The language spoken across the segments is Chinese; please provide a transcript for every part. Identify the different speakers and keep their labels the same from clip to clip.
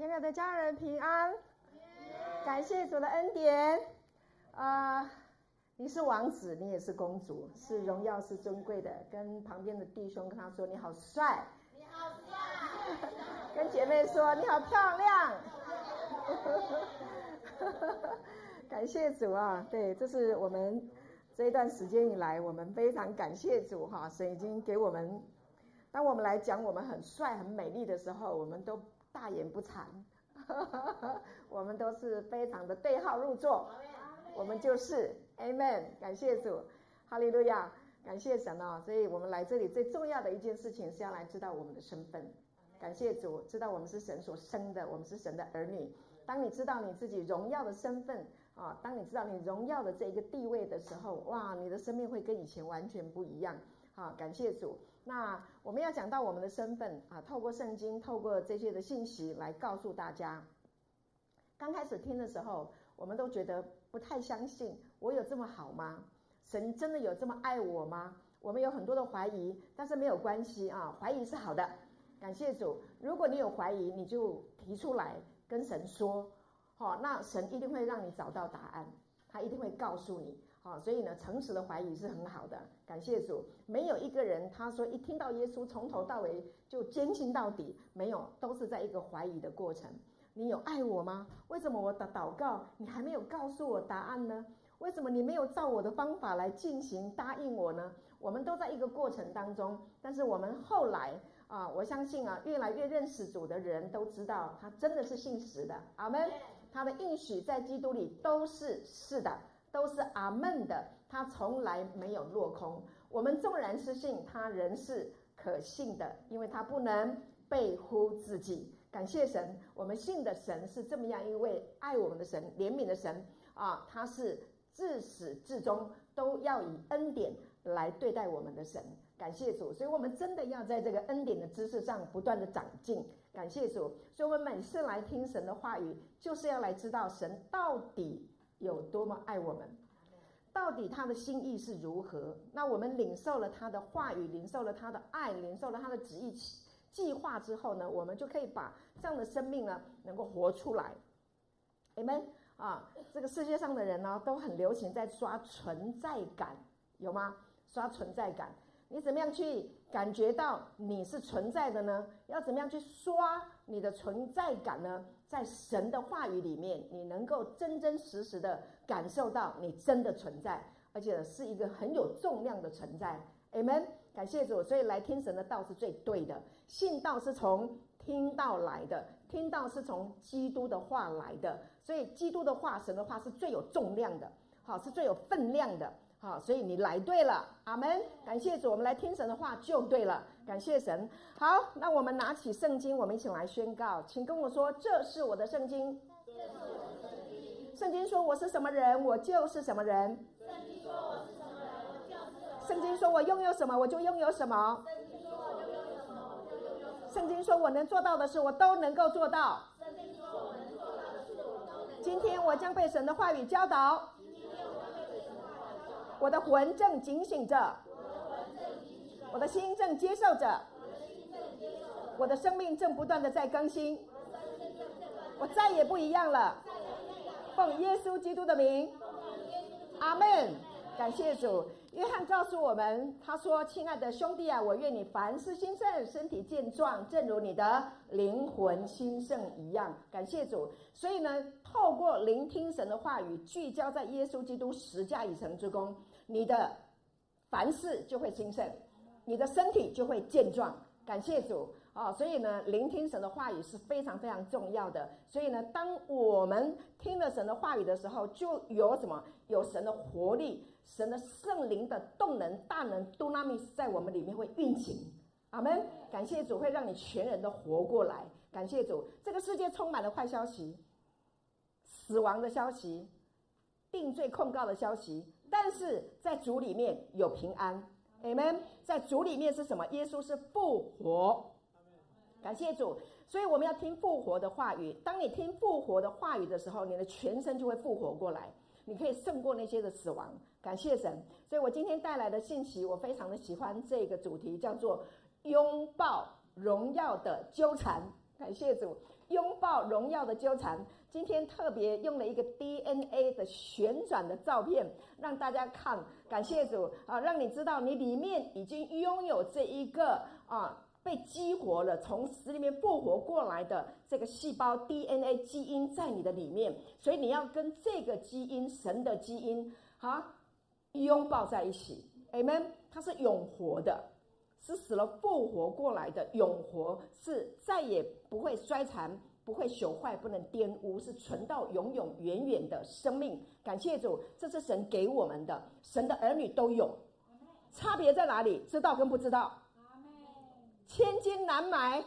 Speaker 1: 亲爱的家人平安，感谢主的恩典。啊、呃，你是王子，你也是公主，是荣耀，是尊贵的。跟旁边的弟兄跟他说：“你好帅，
Speaker 2: 你好帅。”
Speaker 1: 跟姐妹说：“你好漂亮。”感谢主啊！对，这是我们这一段时间以来，我们非常感谢主哈！神已经给我们，当我们来讲我们很帅、很美丽的时候，我们都。大言不惭，我们都是非常的对号入座，我们就是 Amen，感谢主，哈利路亚，感谢神哦。所以我们来这里最重要的一件事情是要来知道我们的身份，感谢主，知道我们是神所生的，我们是神的儿女。当你知道你自己荣耀的身份啊，当你知道你荣耀的这一个地位的时候，哇，你的生命会跟以前完全不一样。啊，感谢主。那我们要讲到我们的身份啊，透过圣经，透过这些的信息来告诉大家。刚开始听的时候，我们都觉得不太相信，我有这么好吗？神真的有这么爱我吗？我们有很多的怀疑，但是没有关系啊，怀疑是好的。感谢主，如果你有怀疑，你就提出来跟神说，好，那神一定会让你找到答案，他一定会告诉你。好，所以呢，诚实的怀疑是很好的。感谢主，没有一个人他说一听到耶稣从头到尾就坚信到底，没有，都是在一个怀疑的过程。你有爱我吗？为什么我的祷告你还没有告诉我答案呢？为什么你没有照我的方法来进行答应我呢？我们都在一个过程当中，但是我们后来啊，我相信啊，越来越认识主的人都知道，他真的是信实的。阿门。他的应许在基督里都是是的。都是阿门的，他从来没有落空。我们纵然是信，他仍是可信的，因为他不能背乎自己。感谢神，我们信的神是这么样一位爱我们的神、怜悯的神啊！他是自始至终都要以恩典来对待我们的神。感谢主，所以我们真的要在这个恩典的知识上不断的长进。感谢主，所以我们每次来听神的话语，就是要来知道神到底。有多么爱我们，到底他的心意是如何？那我们领受了他的话语，领受了他的爱，领受了他的旨意计划之后呢，我们就可以把这样的生命呢，能够活出来。你们啊！这个世界上的人呢，都很流行在刷存在感，有吗？刷存在感。你怎么样去感觉到你是存在的呢？要怎么样去刷你的存在感呢？在神的话语里面，你能够真真实实的感受到你真的存在，而且是一个很有重量的存在。Amen，感谢主。所以来听神的道是最对的，信道是从听道来的，听道是从基督的话来的。所以基督的话，神的话是最有重量的，好，是最有分量的。好，所以你来对了，阿门。感谢主，我们来听神的话就对了。感谢神。好，那我们拿起圣经，我们一起来宣告，请跟我说，这是我的圣经。圣经。说我是什么人，我就是什么人。圣经说我是什么人，我就是什么。圣经说我拥有什么，我就拥有什么。圣经说我，能做到的事，我都能够做到。今天我将被神的话语教导。我的魂正警醒着，我的心正接受着，我的生命正不断的在更新，我再也不一样了。奉耶稣基督的名，阿门。感谢主。约翰告诉我们，他说：“亲爱的兄弟啊，我愿你凡事兴盛，身体健壮，正如你的灵魂兴盛一样。”感谢主。所以呢，透过聆听神的话语，聚焦在耶稣基督十架已成之功。你的凡事就会兴盛，你的身体就会健壮。感谢主啊！所以呢，聆听神的话语是非常非常重要的。所以呢，当我们听了神的话语的时候，就有什么？有神的活力，神的圣灵的动能、大能、多纳米在我们里面会运行。阿门！感谢主，会让你全人都活过来。感谢主，这个世界充满了坏消息、死亡的消息、定罪控告的消息。但是在主里面有平安，Amen。在主里面是什么？耶稣是复活，感谢主。所以我们要听复活的话语。当你听复活的话语的时候，你的全身就会复活过来，你可以胜过那些的死亡。感谢神。所以我今天带来的信息，我非常的喜欢这个主题，叫做拥抱荣耀的纠缠。感谢主，拥抱荣耀的纠缠。今天特别用了一个 DNA 的旋转的照片，让大家看。感谢主啊，让你知道你里面已经拥有这一个啊被激活了，从死里面复活过来的这个细胞 DNA 基因在你的里面，所以你要跟这个基因，神的基因，啊，拥抱在一起。Amen，它是永活的。是死了复活过来的永活，是再也不会衰残、不会朽坏、不能玷污，是存到永永远远的生命。感谢主，这是神给我们的，神的儿女都有。差别在哪里？知道跟不知道？千金难买，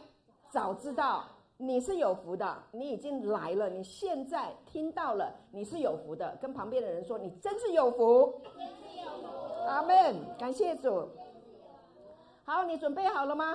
Speaker 1: 早知道你是有福的，你已经来了，你现在听到了，你是有福的。跟旁边的人说，你真是有福。阿门。感谢主。好，你准备好了吗？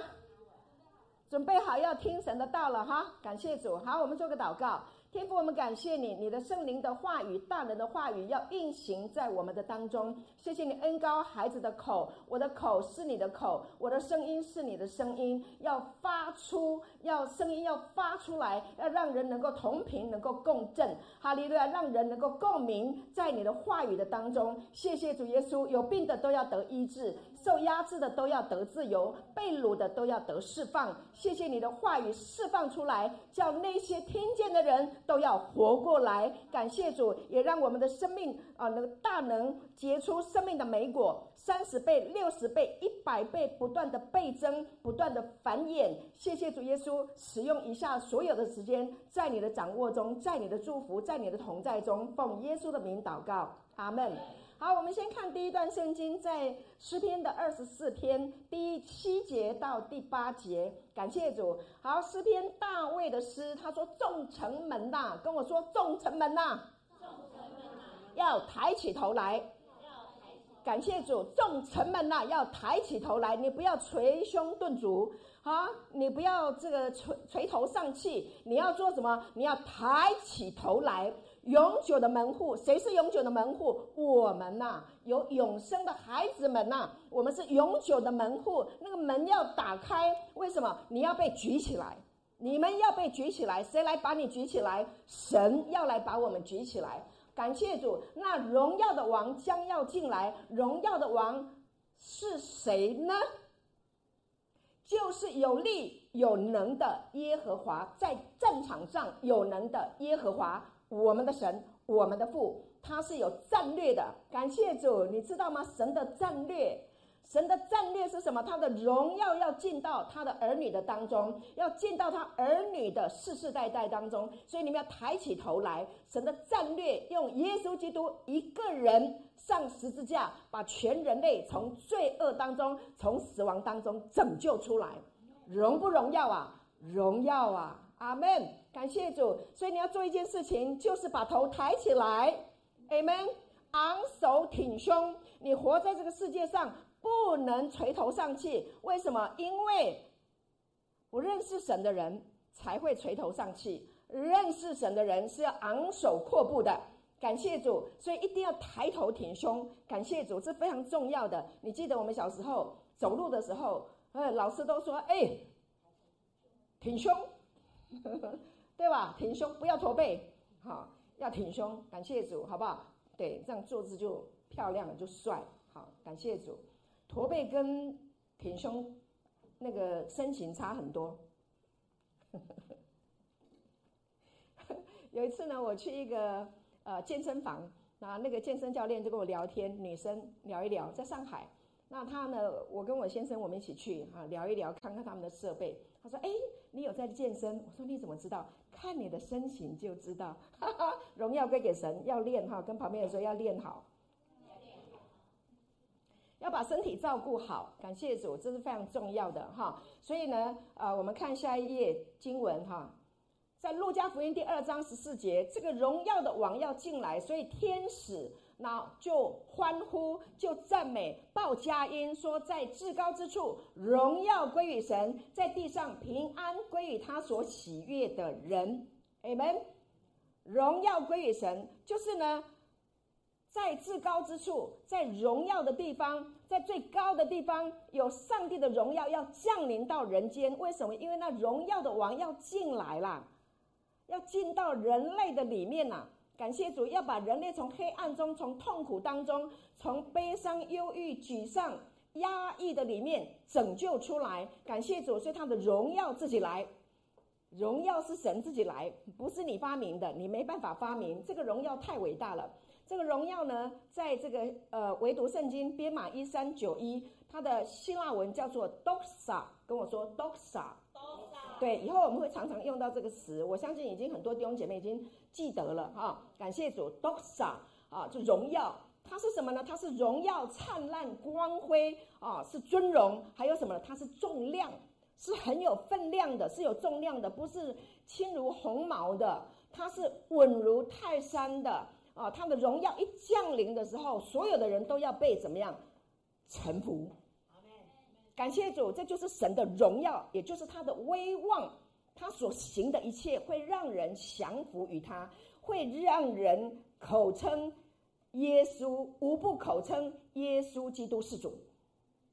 Speaker 1: 准备好要听神的道了哈！感谢主。好，我们做个祷告。天父，我们感谢你，你的圣灵的话语、大人的话语要运行在我们的当中。谢谢你恩高孩子的口，我的口是你的口，我的声音是你的声音，要发出，要声音要发出来，要让人能够同频，能够共振。哈利路亚，让人能够共鸣在你的话语的当中。谢谢主耶稣，有病的都要得医治。受压制的都要得自由，被掳的都要得释放。谢谢你的话语释放出来，叫那些听见的人都要活过来。感谢主，也让我们的生命啊，那个大能结出生命的美果，三十倍、六十倍、一百倍，不断的倍增，不断的繁衍。谢谢主耶稣，使用以下所有的时间，在你的掌握中，在你的祝福，在你的同在中，奉耶稣的名祷告，阿门。好，我们先看第一段圣经，在诗篇的二十四篇第七节到第八节。感谢主。好，诗篇大卫的诗，他说：“众城门呐，跟我说，众城门呐，众城门呐，要抬起头来。感谢主，众城门呐，要抬起头来，你不要捶胸顿足啊，你不要这个垂垂头丧气，你要做什么？你要抬起头来。”永久的门户，谁是永久的门户？我们呐、有永生的孩子们呐、我们是永久的门户。那个门要打开，为什么？你要被举起来，你们要被举起来。谁来把你举起来？神要来把我们举起来。感谢主，那荣耀的王将要进来。荣耀的王是谁呢？就是有力有能的耶和华，在战场上有能的耶和华。我们的神，我们的父，他是有战略的。感谢主，你知道吗？神的战略，神的战略是什么？他的荣耀要进到他的儿女的当中，要进到他儿女的世世代代当中。所以你们要抬起头来。神的战略用耶稣基督一个人上十字架，把全人类从罪恶当中、从死亡当中拯救出来。荣不荣耀啊？荣耀啊！阿门。感谢主，所以你要做一件事情，就是把头抬起来，Amen，昂首挺胸。你活在这个世界上，不能垂头丧气。为什么？因为不认识神的人才会垂头丧气，认识神的人是要昂首阔步的。感谢主，所以一定要抬头挺胸。感谢主，这非常重要的。你记得我们小时候走路的时候，呃，老师都说：“哎，挺胸。”对吧？挺胸，不要驼背，好，要挺胸。感谢主，好不好？对，这样坐姿就漂亮了，就帅。好，感谢主。驼背跟挺胸那个身形差很多。有一次呢，我去一个呃健身房，那那个健身教练就跟我聊天，女生聊一聊，在上海。那他呢，我跟我先生我们一起去啊聊一聊，看看他们的设备。他说：“哎，你有在健身？”我说：“你怎么知道？”看你的身形就知道，哈哈，荣耀归给神，要练哈，跟旁边人说要练好，要把身体照顾好，感谢主，这是非常重要的哈。所以呢，呃，我们看下一页经文哈，在路加福音第二章十四节，这个荣耀的王要进来，所以天使。那就欢呼，就赞美，报佳音，说在至高之处，荣耀归于神，在地上平安归于他所喜悦的人。Amen。荣耀归于神，就是呢，在至高之处，在荣耀的地方，在最高的地方，有上帝的荣耀要降临到人间。为什么？因为那荣耀的王要进来了，要进到人类的里面呐。感谢主，要把人类从黑暗中、从痛苦当中、从悲伤、忧郁、沮丧、压抑的里面拯救出来。感谢主，所以他的荣耀自己来。荣耀是神自己来，不是你发明的，你没办法发明。这个荣耀太伟大了。这个荣耀呢，在这个呃唯独圣经编码一三九一，它的希腊文叫做 doxa，跟我说 doxa。doxa。对，以后我们会常常用到这个词。我相信已经很多弟兄姐妹已经记得了哈、啊。感谢主，doxa 啊，就荣耀，它是什么呢？它是荣耀、灿烂、光辉啊，是尊荣，还有什么呢？它是重量。是很有分量的，是有重量的，不是轻如鸿毛的，它是稳如泰山的啊！它的荣耀一降临的时候，所有的人都要被怎么样臣服？感谢主，这就是神的荣耀，也就是他的威望，他所行的一切会让人降服于他，会让人口称耶稣，无不口称耶稣基督是主。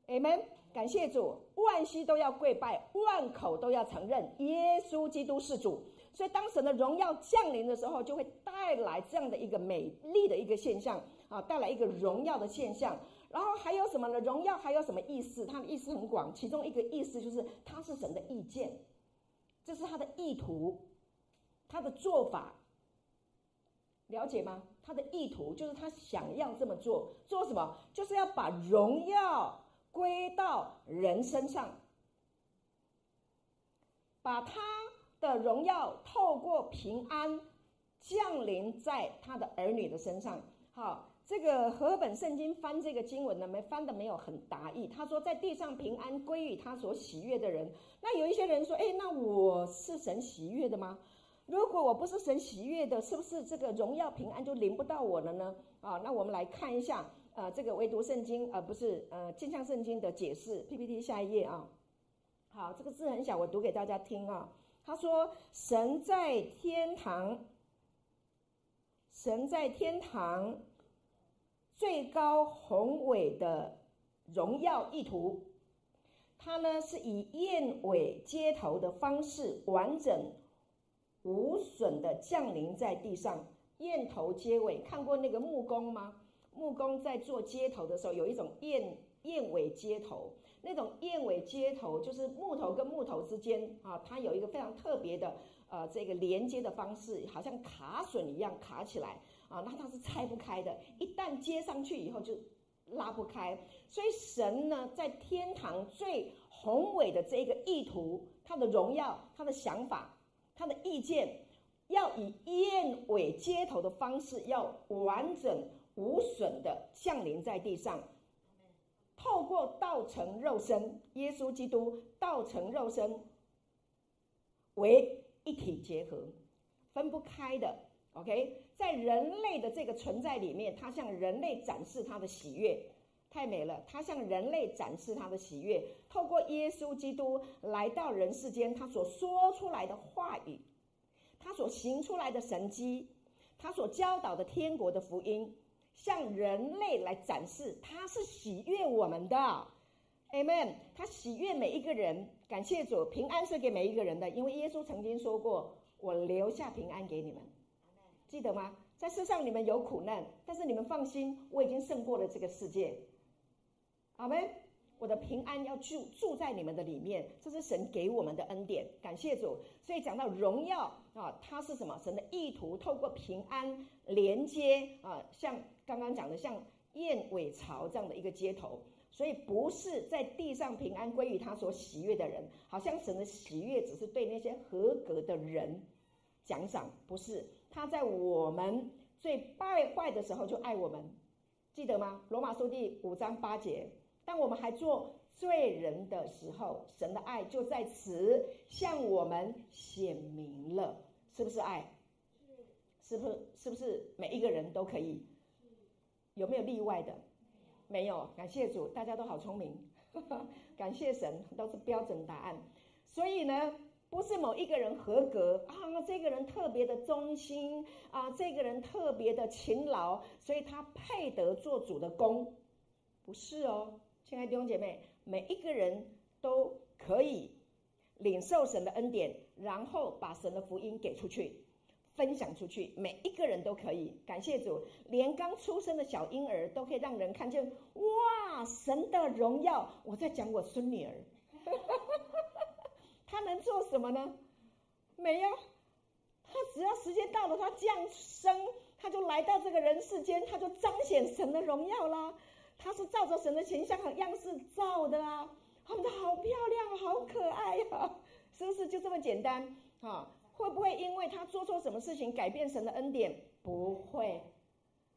Speaker 1: Amen。感谢主，万膝都要跪拜，万口都要承认耶稣基督是主。所以，当神的荣耀降临的时候，就会带来这样的一个美丽的一个现象啊，带来一个荣耀的现象。然后还有什么呢？荣耀还有什么意思？它的意思很广，其中一个意思就是它是神的意见，这是他的意图，他的做法，了解吗？他的意图就是他想要这么做，做什么？就是要把荣耀。归到人身上，把他的荣耀透过平安降临在他的儿女的身上。好，这个和本圣经翻这个经文呢，没翻的没有很达意。他说，在地上平安归于他所喜悦的人。那有一些人说，诶，那我是神喜悦的吗？如果我不是神喜悦的，是不是这个荣耀平安就临不到我了呢？啊，那我们来看一下。呃，这个唯独圣经，而、呃、不是呃镜像圣经的解释。PPT 下一页啊，好，这个字很小，我读给大家听啊。他说：“神在天堂，神在天堂最高宏伟的荣耀意图，它呢是以燕尾接头的方式，完整无损的降临在地上。燕头接尾，看过那个木工吗？”木工在做接头的时候，有一种燕燕尾接头，那种燕尾接头就是木头跟木头之间啊，它有一个非常特别的呃这个连接的方式，好像卡榫一样卡起来啊，那它是拆不开的，一旦接上去以后就拉不开。所以神呢，在天堂最宏伟的这个意图，他的荣耀，他的想法，他的意见，要以燕尾接头的方式，要完整。无损的降临在地上，透过道成肉身，耶稣基督道成肉身，为一体结合，分不开的。OK，在人类的这个存在里面，他向人类展示他的喜悦，太美了。他向人类展示他的喜悦，透过耶稣基督来到人世间，他所说出来的话语，他所行出来的神迹，他所教导的天国的福音。向人类来展示，他是喜悦我们的，Amen。他喜悦每一个人，感谢主，平安是给每一个人的，因为耶稣曾经说过：“我留下平安给你们。”记得吗？在世上你们有苦难，但是你们放心，我已经胜过了这个世界。阿门。我的平安要住住在你们的里面，这是神给我们的恩典，感谢主。所以讲到荣耀啊，它是什么？神的意图透过平安连接啊，像刚刚讲的像燕尾巢这样的一个接头，所以不是在地上平安归于他所喜悦的人，好像神的喜悦只是对那些合格的人奖赏，不是，他在我们最败坏的时候就爱我们，记得吗？罗马书第五章八节。当我们还做罪人的时候，神的爱就在此向我们显明了，是不是爱？是不是？是不是每一个人都可以？有没有例外的？没有。感谢主，大家都好聪明，感谢神，都是标准答案。所以呢，不是某一个人合格啊，这个人特别的忠心啊，这个人特别的勤劳，所以他配得做主的工，不是哦，亲爱的弟兄姐妹，每一个人都可以领受神的恩典，然后把神的福音给出去，分享出去，每一个人都可以。感谢主，连刚出生的小婴儿都可以让人看见，哇，神的荣耀！我在讲我孙女儿。他能做什么呢？没有，他只要时间到了，他降生，他就来到这个人世间，他就彰显神的荣耀啦。他是照着神的形象和样式造的啊，他们的好漂亮，好可爱呀，啊，是不是就这么简单啊？会不会因为他做错什么事情改变神的恩典？不会。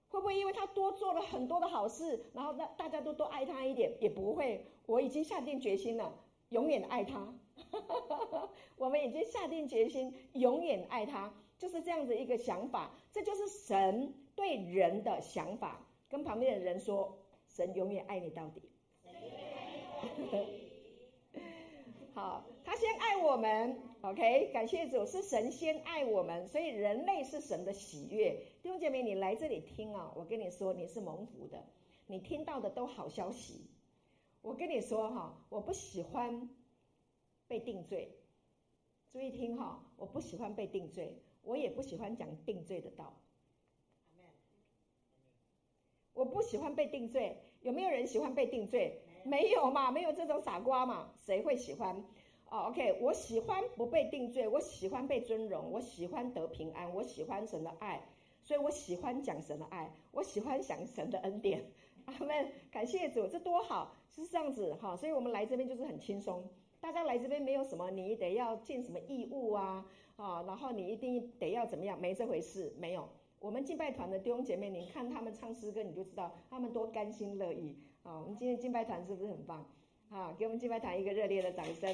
Speaker 1: 会不会因为他多做了很多的好事，然后大大家都多爱他一点？也不会。我已经下定决心了，永远爱他。我们已经下定决心，永远爱他，就是这样子一个想法。这就是神对人的想法。跟旁边的人说：“神永远爱你到底。” 好，他先爱我们，OK？感谢主，是神先爱我们，所以人类是神的喜悦。弟兄姐妹，你来这里听啊，我跟你说，你是蒙福的，你听到的都好消息。我跟你说哈，我不喜欢。被定罪，注意听哈，我不喜欢被定罪，我也不喜欢讲定罪的道。我不喜欢被定罪，有没有人喜欢被定罪？没有嘛，没有这种傻瓜嘛，谁会喜欢？哦，OK，我喜欢不被定罪，我喜欢被尊荣，我喜欢得平安，我喜欢神的爱，所以我喜欢讲神的爱，我喜欢想神的恩典。阿们，感谢主，这多好，是这样子哈，所以我们来这边就是很轻松。大家来这边没有什么，你得要尽什么义务啊？啊，然后你一定得要怎么样？没这回事，没有。我们敬拜团的弟兄姐妹，你看他们唱诗歌，你就知道他们多甘心乐意啊。我们今天敬拜团是不是很棒？啊，给我们敬拜团一个热烈的掌声，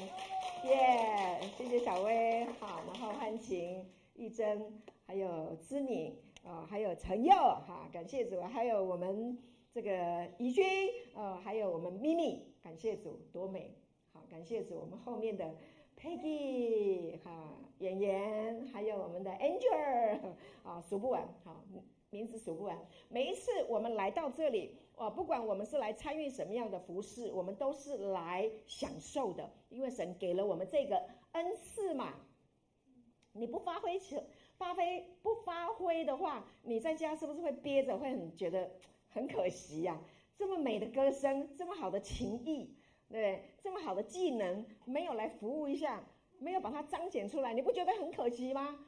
Speaker 1: 耶！谢谢小薇，好，然后汉晴、玉珍，还有知敏啊，还有陈佑，哈，感谢主，还有我们这个怡君，呃，还有我们咪咪，感谢主，多美。感谢主，我们后面的 Peggy 哈，演员，还有我们的 Angel 啊，数不完，好，名字数不完。每一次我们来到这里，哦，不管我们是来参与什么样的服饰，我们都是来享受的，因为神给了我们这个恩赐嘛。你不发挥起，发挥不发挥的话，你在家是不是会憋着，会很觉得很可惜呀？这么美的歌声，这么好的情谊。对，这么好的技能没有来服务一下，没有把它彰显出来，你不觉得很可惜吗？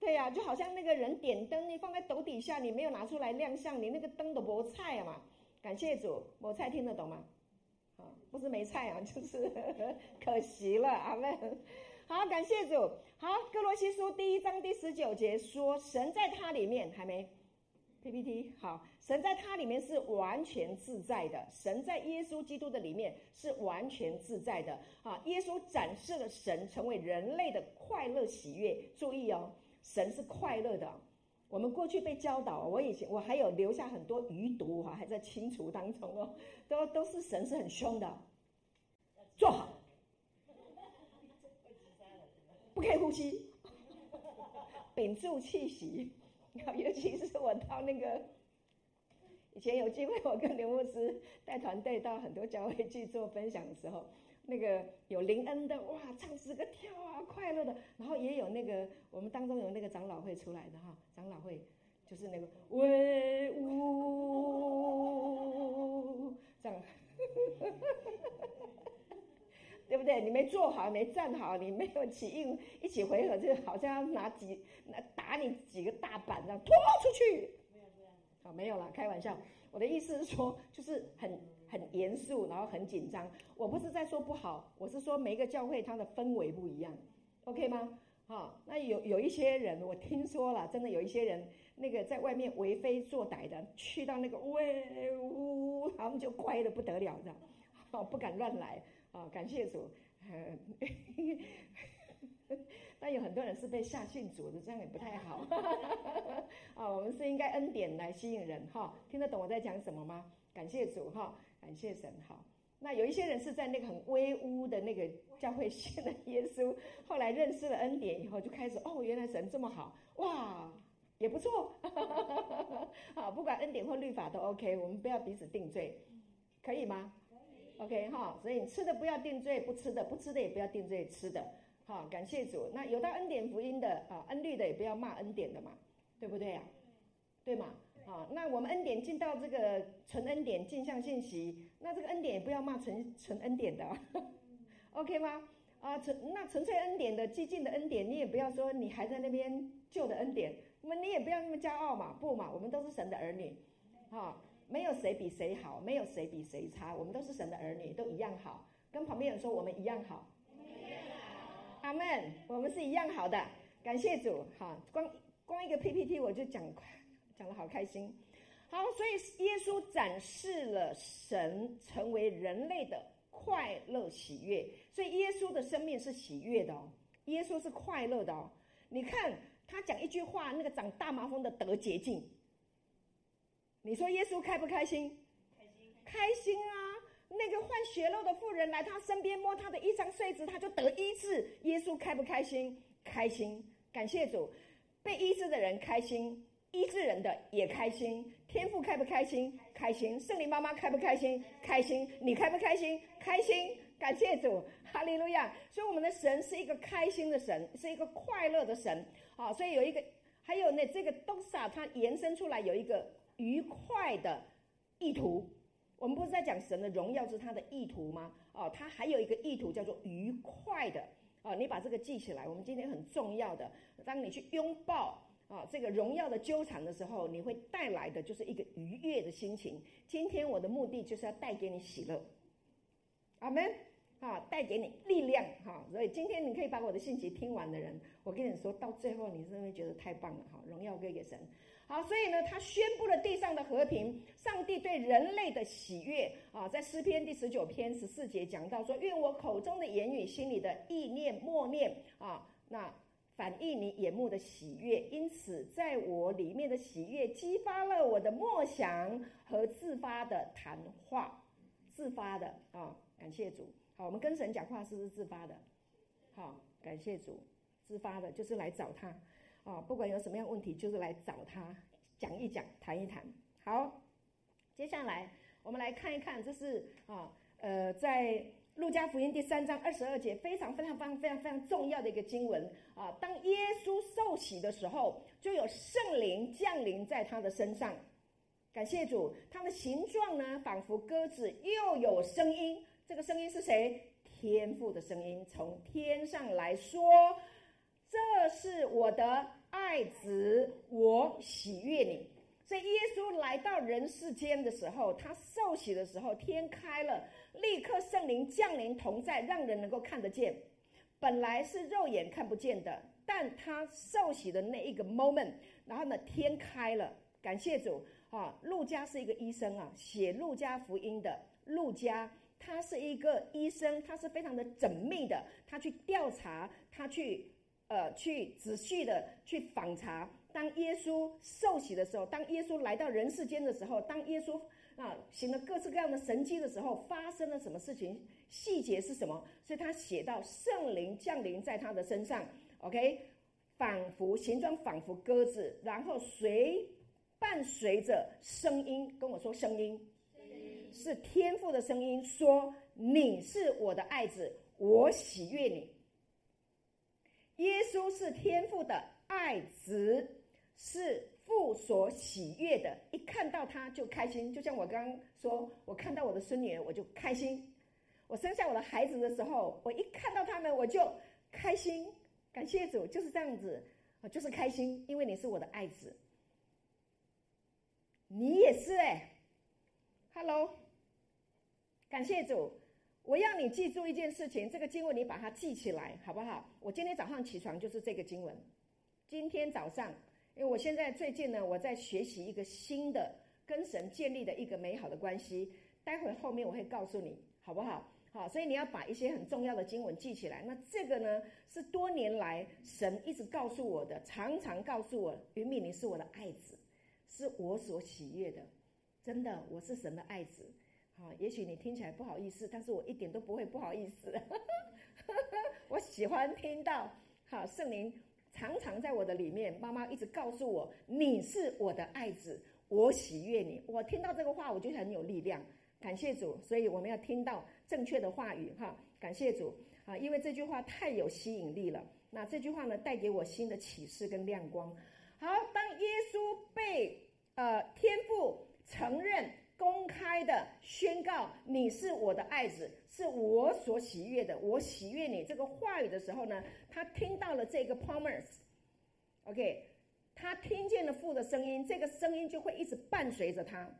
Speaker 1: 对呀、就好像那个人点灯，你放在斗底下，你没有拿出来亮相，你那个灯都没菜啊嘛。感谢主，没菜听得懂吗？啊，不是没菜啊，就是 可惜了，阿妹。好，感谢主。好，歌罗西书第一章第十九节说，神在他里面还没。PPT 好，神在他里面是完全自在的，神在耶稣基督的里面是完全自在的。啊，耶稣展示了神成为人类的快乐喜悦。注意哦，神是快乐的。我们过去被教导，我以前我还有留下很多余毒哈，还在清除当中哦，都都是神是很凶的。坐好，不可以呼吸，屏住气息。尤其是我到那个以前有机会，我跟刘牧师带团队到很多教会去做分享的时候，那个有灵恩的哇，唱诗歌跳啊，快乐的，然后也有那个我们当中有那个长老会出来的哈，长老会就是那个威武 这样。对不对？你没坐好，没站好，你没有起应，一起回合，就好像要拿几拿打你几个大板这样拖出去。没有这样。好，没有了，开玩笑。我的意思是说，就是很很严肃，然后很紧张。我不是在说不好，我是说每一个教会它的氛围不一样，OK 吗？好，那有有一些人，我听说了，真的有一些人，那个在外面为非作歹的，去到那个喂呜，他们就乖的不得了，这样，好，不敢乱来。啊、哦，感谢主，嗯，但有很多人是被吓信主的，这样也不太好。啊、我们是应该恩典来吸引人哈、听得懂我在讲什么吗？感谢主哈、感谢神哈。那有一些人是在那个很威武的那个教会信了耶稣，后来认识了恩典以后，就开始哦，原来神这么好，哇，也不错。好，不管恩典或律法都 OK，我们不要彼此定罪，可以吗？OK 哈，所以你吃的不要定罪，不吃的不吃的也不要定罪吃的。好，感谢主。那有到恩典福音的啊，恩律的也不要骂恩典的嘛，对不对呀？对嘛？啊，那我们恩典进到这个纯恩典镜像信息，那这个恩典也不要骂纯纯恩典的，OK 吗？啊，纯那纯粹恩典的激进的恩典，你也不要说你还在那边旧的恩典，那么你也不要那么骄傲嘛，不嘛，我们都是神的儿女，啊，没有谁比谁好，没有谁比谁差，我们都是神的儿女，都一样好。跟旁边人说，我们一样好，阿门，我们是一样好的，感谢主。哈，光光一个 PPT 我就讲。讲得好开心，好，所以耶稣展示了神成为人类的快乐喜悦，所以耶稣的生命是喜悦的哦，耶稣是快乐的哦。你看他讲一句话，那个长大麻风的得洁净，你说耶稣开不开心？开心，开心啊！那个患血漏的妇人来他身边摸他的衣裳繸子，他就得医治。耶稣开不开心？开心，感谢主，被医治的人开心。医治人的也开心，天父开不开心？开心，圣灵妈妈开不开心？开心，你开不开心？开心，感谢主，哈利路亚。所以我们的神是一个开心的神，是一个快乐的神。好，所以有一个，还有呢，这个 doxa 它延伸出来有一个愉快的意图。我们不是在讲神的荣耀是他的意图吗？哦，他还有一个意图叫做愉快的。哦，你把这个记起来。我们今天很重要的，当你去拥抱。啊，这个荣耀的纠缠的时候，你会带来的就是一个愉悦的心情。今天我的目的就是要带给你喜乐，阿门。啊，带给你力量，哈。所以今天你可以把我的信息听完的人，我跟你说到最后，你是不是觉得太棒了，哈。荣耀归给神。好，所以呢，他宣布了地上的和平，上帝对人类的喜悦。啊，在诗篇第十九篇十四节讲到说，愿我口中的言语，心里的意念默念，啊，那。反映你眼目的喜悦，因此在我里面的喜悦激发了我的默想和自发的谈话，自发的啊，感谢主。好，我们跟神讲话是不是自发的？好，感谢主，自发的就是来找他啊，不管有什么样问题，就是来找他讲一讲，谈一谈。好，接下来我们来看一看，这是啊，呃，在。路加福音第三章二十二节，非常非常非常非常非常重要的一个经文啊！当耶稣受洗的时候，就有圣灵降临在他的身上。感谢主，他的形状呢，仿佛鸽子，又有声音。这个声音是谁？天父的声音，从天上来说：“这是我的爱子，我喜悦你。”所以耶稣来到人世间的时候，他受洗的时候，天开了。立刻圣灵降临同在，让人能够看得见。本来是肉眼看不见的，但他受洗的那一个 moment，然后呢，天开了。感谢主啊！路加是一个医生啊，写路加福音的路加，他是一个医生，他是非常的缜密的，他去调查，他去呃去仔细的去访查。当耶稣受洗的时候，当耶稣来到人世间的时候，当耶稣。啊，行了各式各样的神迹的时候，发生了什么事情？细节是什么？所以他写到圣灵降临在他的身上，OK，仿佛形状仿佛鸽子，然后随伴随着声音跟我说声音，是天父的声音，说你是我的爱子，我喜悦你。耶稣是天父的爱子，是。父所喜悦的，一看到他就开心，就像我刚刚说，我看到我的孙女儿我就开心，我生下我的孩子的时候，我一看到他们我就开心，感谢主，就是这样子，啊，就是开心，因为你是我的爱子，你也是哎，Hello，感谢主，我要你记住一件事情，这个经文你把它记起来好不好？我今天早上起床就是这个经文，今天早上。因为我现在最近呢，我在学习一个新的跟神建立的一个美好的关系。待会后面我会告诉你，好不好？好，所以你要把一些很重要的经文记起来。那这个呢，是多年来神一直告诉我的，常常告诉我，云敏，你是我的爱子，是我所喜悦的。真的，我是神的爱子。啊，也许你听起来不好意思，但是我一点都不会不好意思。我喜欢听到，好，圣灵常常在我的里面，妈妈一直告诉我，你是我的爱子，我喜悦你。我听到这个话，我就很有力量。感谢主，所以我们要听到正确的话语，哈，感谢主啊，因为这句话太有吸引力了。那这句话呢，带给我新的启示跟亮光。好，当耶稣被呃天父承认。公开的宣告，你是我的爱子，是我所喜悦的，我喜悦你。这个话语的时候呢，他听到了这个 promise，OK，他听见了父的声音，这个声音就会一直伴随着他，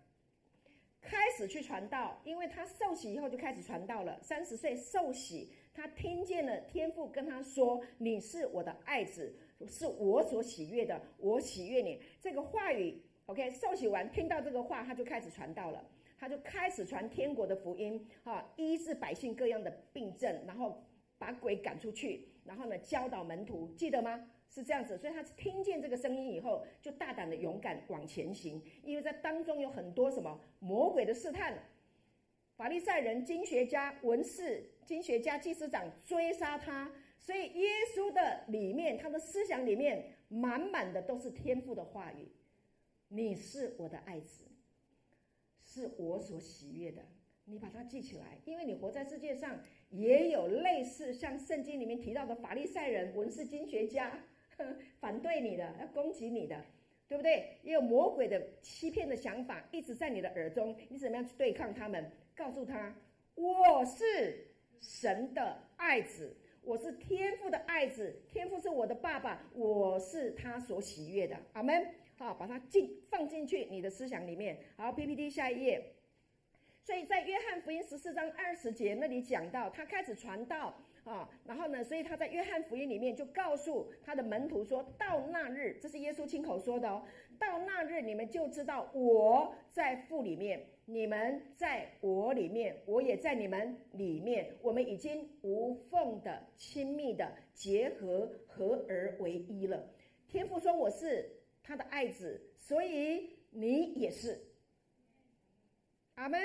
Speaker 1: 开始去传道。因为他受洗以后就开始传道了，三十岁受洗，他听见了天父跟他说：“你是我的爱子，是我所喜悦的，我喜悦你。”这个话语。OK，受洗完听到这个话，他就开始传道了。他就开始传天国的福音，哈，医治百姓各样的病症，然后把鬼赶出去，然后呢教导门徒，记得吗？是这样子。所以他听见这个声音以后，就大胆的勇敢往前行，因为在当中有很多什么魔鬼的试探，法利赛人、经学家、文士、经学家、祭司长追杀他，所以耶稣的里面，他的思想里面满满的都是天赋的话语。你是我的爱子，是我所喜悦的。你把它记起来，因为你活在世界上，也有类似像圣经里面提到的法利赛人、文士、经学家，反对你的，要攻击你的，对不对？也有魔鬼的欺骗的想法一直在你的耳中，你怎么样去对抗他们？告诉他，我是神的爱子，我是天父的爱子，天父是我的爸爸，我是他所喜悦的。阿门。好，把它进放进去你的思想里面。好，PPT 下一页。所以在约翰福音十四章二十节那里讲到，他开始传道啊，然后呢，所以他在约翰福音里面就告诉他的门徒说：“到那日，这是耶稣亲口说的哦，到那日你们就知道我在父里面，你们在我里面，我也在你们里面，我们已经无缝的、亲密的结合，合而为一了。天父说我是。”他的爱子，所以你也是。阿门，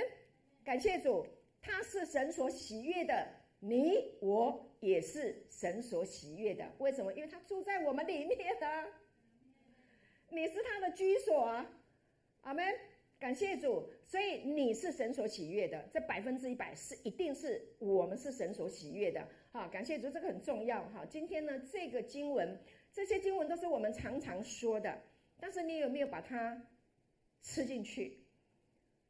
Speaker 1: 感谢主，他是神所喜悦的，你我也是神所喜悦的。为什么？因为他住在我们里面的，你是他的居所啊。阿门，感谢主，所以你是神所喜悦的，这百分之一百是一定是我们是神所喜悦的。好，感谢主，这个很重要哈。今天呢，这个经文。这些经文都是我们常常说的，但是你有没有把它吃进去？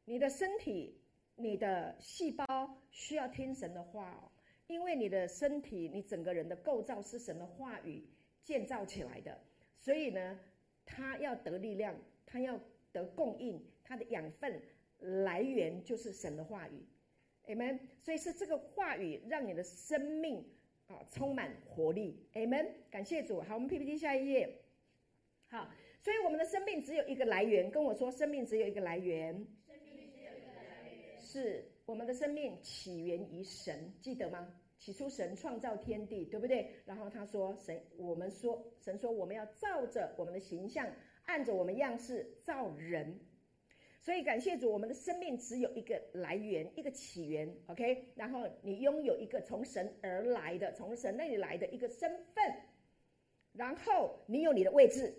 Speaker 1: 你的身体、你的细胞需要听神的话哦，因为你的身体、你整个人的构造是神的话语建造起来的，所以呢，它要得力量，它要得供应，它的养分来源就是神的话语，Amen。所以是这个话语让你的生命。啊，充满活力，Amen。感谢主。好，我们 PPT 下一页。好，所以我们的生命只有一个来源。跟我说，生命只有一个来源。
Speaker 2: 生命只有一个来源。
Speaker 1: 是我们的生命起源于神，记得吗？起初神创造天地，对不对？然后他说，神，我们说，神说我们要照着我们的形象，按着我们样式造人。所以感谢主，我们的生命只有一个来源，一个起源，OK。然后你拥有一个从神而来的，从神那里来的一个身份，然后你有你的位置，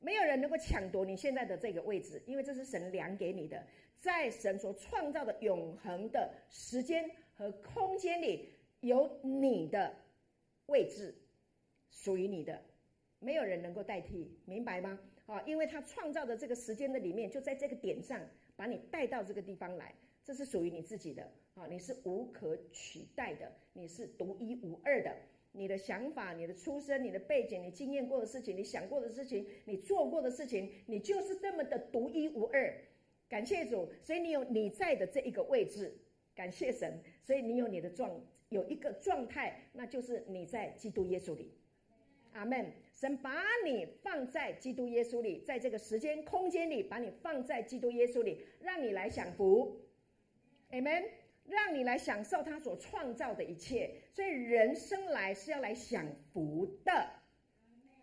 Speaker 1: 没有人能够抢夺你现在的这个位置，因为这是神量给你的，在神所创造的永恒的时间和空间里，有你的位置，属于你的，没有人能够代替，明白吗？啊，因为他创造的这个时间的里面，就在这个点上把你带到这个地方来，这是属于你自己的啊，你是无可取代的，你是独一无二的。你的想法、你的出身、你的背景、你经验过的事情、你想过的事情、你做过的事情，你就是这么的独一无二。感谢主，所以你有你在的这一个位置，感谢神，所以你有你的状有一个状态，那就是你在基督耶稣里。阿门。神把你放在基督耶稣里，在这个时间空间里，把你放在基督耶稣里，让你来享福，Amen，让你来享受他所创造的一切。所以人生来是要来享福的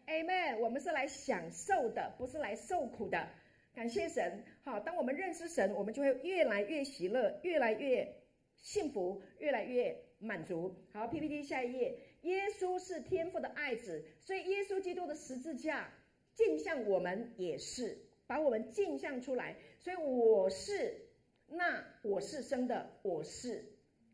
Speaker 1: ，Amen。我们是来享受的，不是来受苦的。感谢神。好，当我们认识神，我们就会越来越喜乐，越来越幸福，越来越满足。好，PPT 下一页。耶稣是天父的爱子，所以耶稣基督的十字架镜像我们也是，把我们镜像出来。所以我是，那我是生的，我是。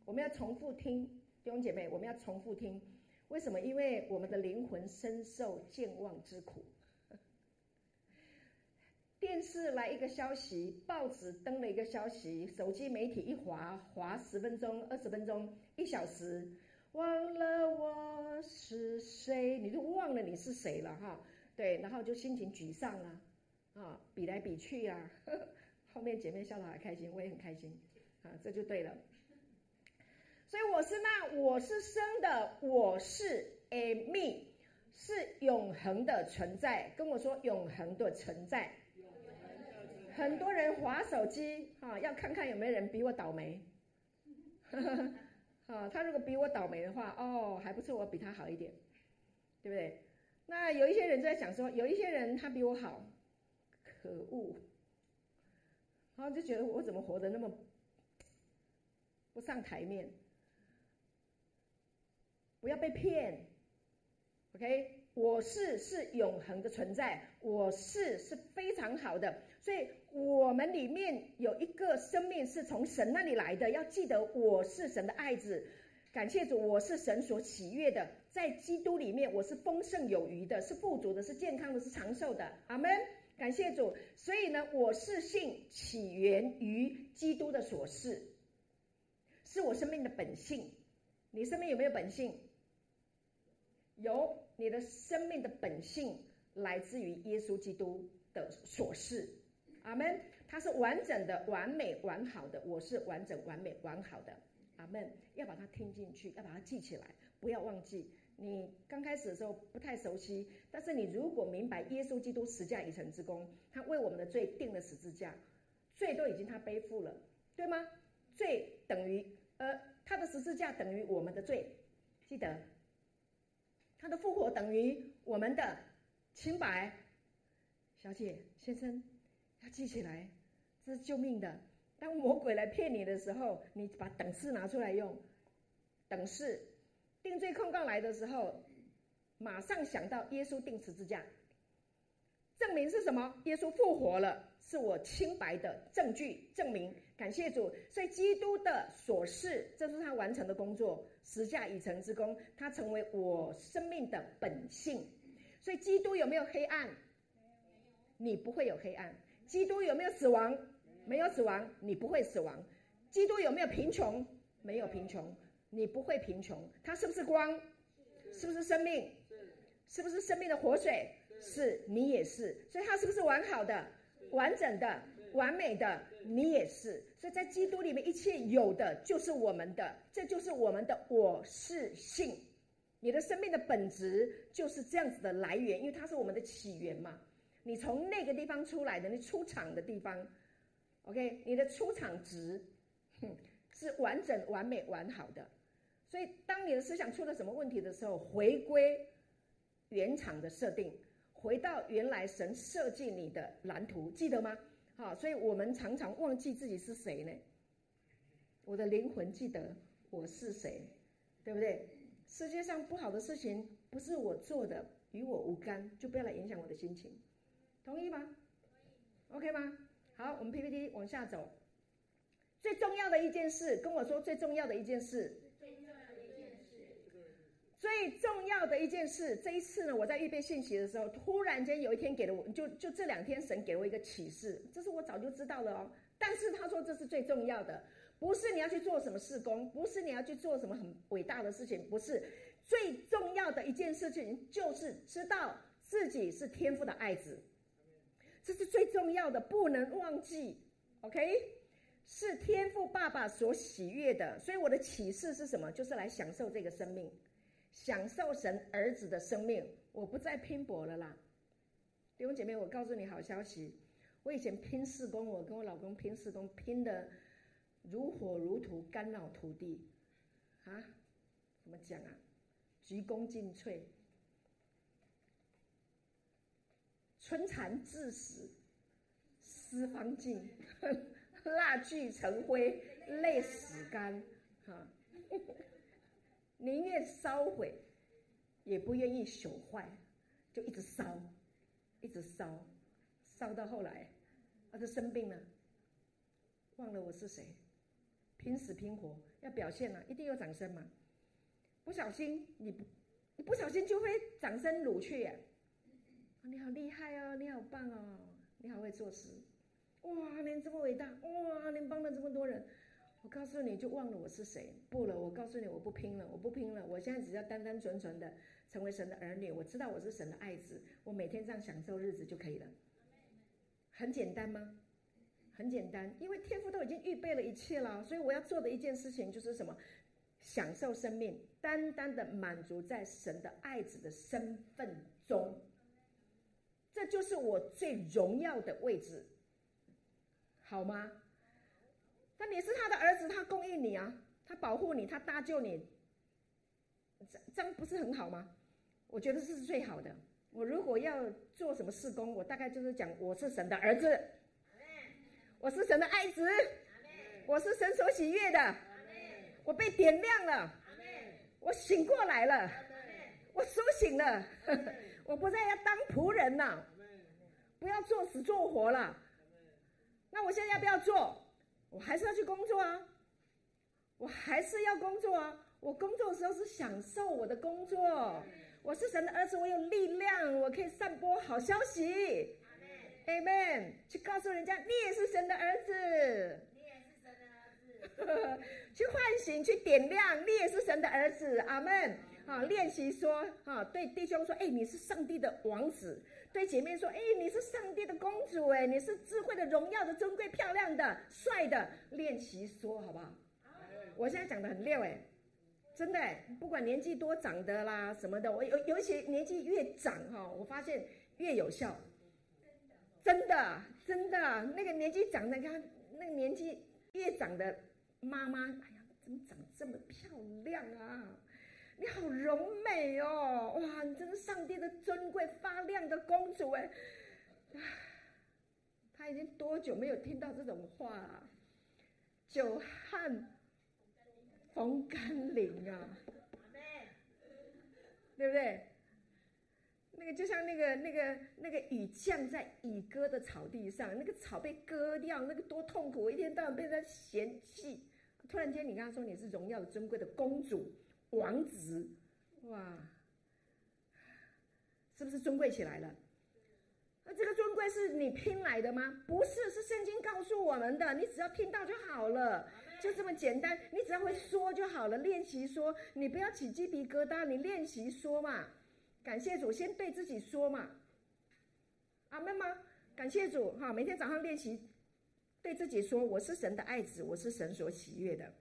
Speaker 1: 我们要重复听，弟兄姐妹，我们要重复听。为什么？因为我们的灵魂深受健忘之苦。电视来一个消息，报纸登了一个消息，手机媒体一划划十分钟、二十分钟、一小时。忘了我是谁，你就忘了你是谁了哈。对，然后就心情沮丧啊，啊，比来比去啊。后面姐妹笑得好开心，我也很开心，啊，这就对了。所以我是那我是生的，我是 a me，是永恒的存在。跟我说永恒的存在。很多人划手机啊，要看看有没有人比我倒霉。啊，他如果比我倒霉的话，哦，还不错，我比他好一点，对不对？那有一些人就在想说，有一些人他比我好，可恶，然后就觉得我怎么活得那么不上台面？不要被骗，OK？我是是永恒的存在，我是是非常好的。所以，我们里面有一个生命是从神那里来的，要记得我是神的爱子。感谢主，我是神所喜悦的，在基督里面我是丰盛有余的，是富足的，是健康的，是长寿的。阿门。感谢主。所以呢，我是性起源于基督的所是，是我生命的本性。你生命有没有本性？有，你的生命的本性来自于耶稣基督的所是。阿门，他是完整的、完美、完好的。我是完整、完美、完好的。阿门，要把它听进去，要把它记起来，不要忘记。你刚开始的时候不太熟悉，但是你如果明白耶稣基督十架已成之功，他为我们的罪定了十字架，罪都已经他背负了，对吗？罪等于呃，他的十字架等于我们的罪，记得，他的复活等于我们的清白。小姐、先生。要记起来，这是救命的。当魔鬼来骗你的时候，你把等式拿出来用。等式，定罪控告来的时候，马上想到耶稣钉十字架，证明是什么？耶稣复活了，是我清白的证据证明。感谢主，所以基督的所事，这是他完成的工作，十架已成之功，他成为我生命的本性。所以基督有没有黑暗？你不会有黑暗。基督有没有死亡？没有死亡，你不会死亡。基督有没有贫穷？没有贫穷，你不会贫穷。他是不是光？是不是生命？是不是生命的活水？是你也是。所以他是不是完好的、完整的、完美的？你也是。所以在基督里面，一切有的就是我们的，这就是我们的我是性。你的生命的本质就是这样子的来源，因为它是我们的起源嘛。你从那个地方出来的，你出场的地方，OK，你的出场值，哼，是完整、完美、完好的。所以，当你的思想出了什么问题的时候，回归原厂的设定，回到原来神设计你的蓝图，记得吗？好，所以我们常常忘记自己是谁呢？我的灵魂记得我是谁，对不对？世界上不好的事情不是我做的，与我无干，就不要来影响我的心情。同意吗？OK 吗？好，我们 PPT 往下走。最重要的一件事，跟我说最重要的一件事。最重要的一件事。最重要的一件事。这一次呢，我在预备信息的时候，突然间有一天给了我，就就这两天神给我一个启示，这是我早就知道了哦。但是他说这是最重要的，不是你要去做什么事工，不是你要去做什么很伟大的事情，不是。最重要的一件事情就是知道自己是天父的爱子。这是最重要的，不能忘记。OK，是天父爸爸所喜悦的，所以我的启示是什么？就是来享受这个生命，享受神儿子的生命。我不再拼搏了啦，弟兄姐妹，我告诉你好消息。我以前拼四工，我跟我老公拼四工，拼得如火如荼，肝脑涂地啊！怎么讲啊？鞠躬尽瘁。春蚕至死，丝方尽，蜡炬成灰，泪始干，哈，宁愿烧毁，也不愿意朽坏，就一直烧，一直烧，烧到后来，他就生病了，忘了我是谁，拼死拼活要表现了，一定要掌声嘛，不小心你不，你不小心就会掌声掳去耶，你好厉害哦，你好棒哦，你好会做事。哇，您这么伟大！哇，您帮了这么多人。我告诉你就忘了我是谁。不了，我告诉你，我不拼了，我不拼了。我现在只要单单纯纯的成为神的儿女。我知道我是神的爱子，我每天这样享受日子就可以了。很简单吗？很简单，因为天父都已经预备了一切了。所以我要做的一件事情就是什么？享受生命，单单的满足在神的爱子的身份中。这就是我最荣耀的位置。好吗？那你是他的儿子，他供应你啊，他保护你，他搭救你，这这样不是很好吗？我觉得这是最好的。我如果要做什么事工，我大概就是讲我是神的儿子，我是神的爱子，我是神所喜悦的，我被点亮了，我醒过来了，我苏醒了，我不再要当仆人了，不要做死做活了。那我现在要不要做？我还是要去工作啊！我还是要工作啊！我工作的时候是享受我的工作。我是神的儿子，我有力量，我可以散播好消息。Amen！去告诉人家，你也是神的儿子。
Speaker 2: 你也是神的儿子。
Speaker 1: 去唤醒，去点亮，你也是神的儿子。阿门。啊，练习说，哈，对弟兄说，哎，你是上帝的王子。对姐妹说：“哎，你是上帝的公主，哎，你是智慧的、荣耀的、尊贵、漂亮的、帅的。”练习说，好不好？我现在讲的很溜，哎，真的，不管年纪多长的啦什么的，我尤尤其年纪越长哈，我发现越有效。真的，真的，那个年纪长的，看那个年纪越长的妈妈，哎呀，怎么长这么漂亮啊？你好柔美哦，哇！你真是上帝的尊贵发亮的公主哎！他已经多久没有听到这种话啊？久旱逢甘霖啊，对不对？那个就像那个那个那个雨降在已割的草地上，那个草被割掉，那个多痛苦！我一天到晚被他嫌弃。突然间，你跟他说你是荣耀尊贵的公主。王子，哇，是不是尊贵起来了？那这个尊贵是你拼来的吗？不是，是圣经告诉我们的。你只要听到就好了，就这么简单。你只要会说就好了，练习说，你不要起鸡皮疙瘩，你练习说嘛。感谢主，先对自己说嘛。阿门吗？感谢主，哈，每天早上练习对自己说：“我是神的爱子，我是神所喜悦的。”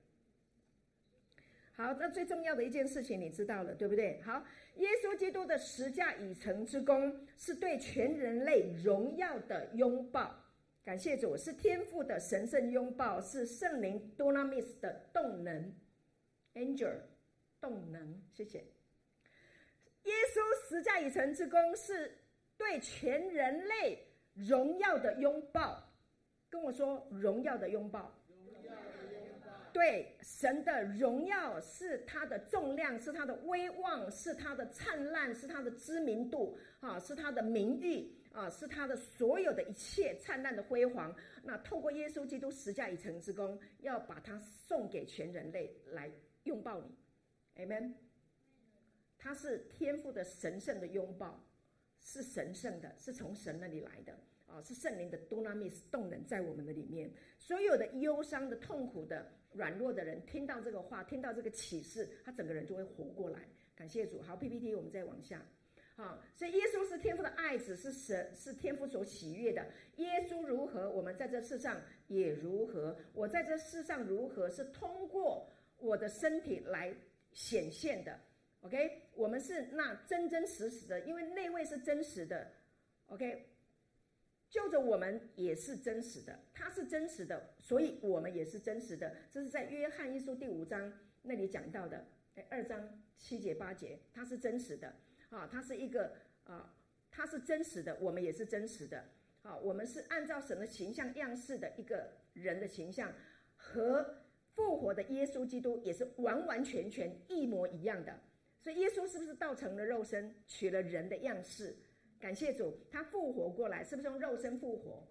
Speaker 1: 好，那最重要的一件事情你知道了，对不对？好，耶稣基督的十架已成之功，是对全人类荣耀的拥抱。感谢主，是天父的神圣拥抱，是圣灵 Dunamis 的动能，Angel 动能。谢谢。耶稣十架已成之功，是对全人类荣耀的拥抱。跟我说，荣耀的拥抱。对神的荣耀是他的重量，是他的威望，是他的灿烂，是他的知名度，啊，是他的名誉，啊，是他的所有的一切灿烂的辉煌。那透过耶稣基督十架以成之功，要把它送给全人类来拥抱你，Amen。他是天赋的神圣的拥抱，是神圣的，是从神那里来的，啊，是圣灵的 Dunamis 动能在我们的里面，所有的忧伤的、痛苦的。软弱的人听到这个话，听到这个启示，他整个人就会活过来。感谢主。好，PPT，我们再往下。好，所以耶稣是天父的爱子，是神，是天父所喜悦的。耶稣如何，我们在这世上也如何。我在这世上如何，是通过我的身体来显现的。OK，我们是那真真实实的，因为那位是真实的。OK。就着我们也是真实的，他是真实的，所以我们也是真实的。这是在约翰一书第五章那里讲到的，哎，二章七节八节，他是真实的啊，他是一个啊，他是真实的，我们也是真实的啊，我们是按照神的形象样式的一个人的形象，和复活的耶稣基督也是完完全全一模一样的。所以耶稣是不是道成了肉身，取了人的样式？感谢主，他复活过来，是不是用肉身复活？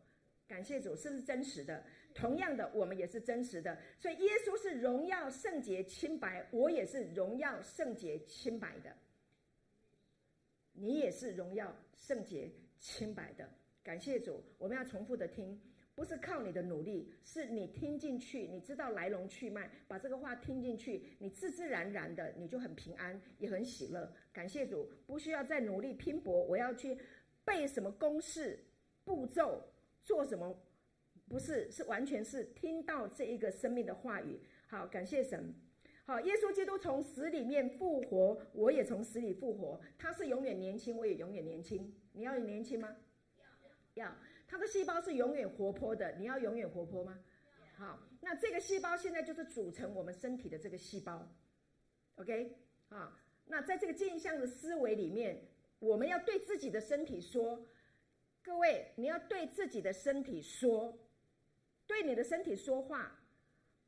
Speaker 1: 感谢主，是不是真实的？同样的，我们也是真实的。所以耶稣是荣耀、圣洁、清白，我也是荣耀、圣洁、清白的。你也是荣耀、圣洁、清白的。感谢主，我们要重复的听，不是靠你的努力，是你听进去，你知道来龙去脉，把这个话听进去，你自自然然的你就很平安，也很喜乐。感谢主，不需要再努力拼搏，我要去背什么公式、步骤。做什么？不是，是完全是听到这一个生命的话语。好，感谢神。好，耶稣基督从死里面复活，我也从死里复活。他是永远年轻，我也永远年轻。你要年轻吗？要。他的细胞是永远活泼的，你要永远活泼吗？好，那这个细胞现在就是组成我们身体的这个细胞。OK，啊，那在这个镜像的思维里面，我们要对自己的身体说。各位，你要对自己的身体说，对你的身体说话，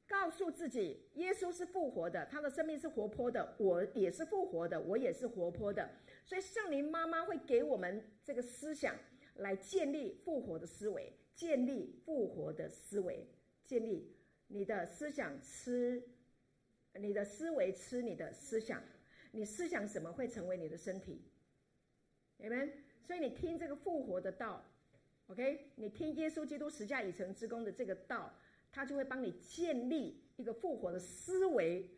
Speaker 1: 告诉自己，耶稣是复活的，他的生命是活泼的，我也是复活的，我也是活泼的。所以圣灵妈妈会给我们这个思想，来建立复活的思维，建立复活的思维，建立你的思想吃，你的思维吃你的思想，你思想什么会成为你的身体你们。所以你听这个复活的道，OK？你听耶稣基督十架已成之功的这个道，他就会帮你建立一个复活的思维。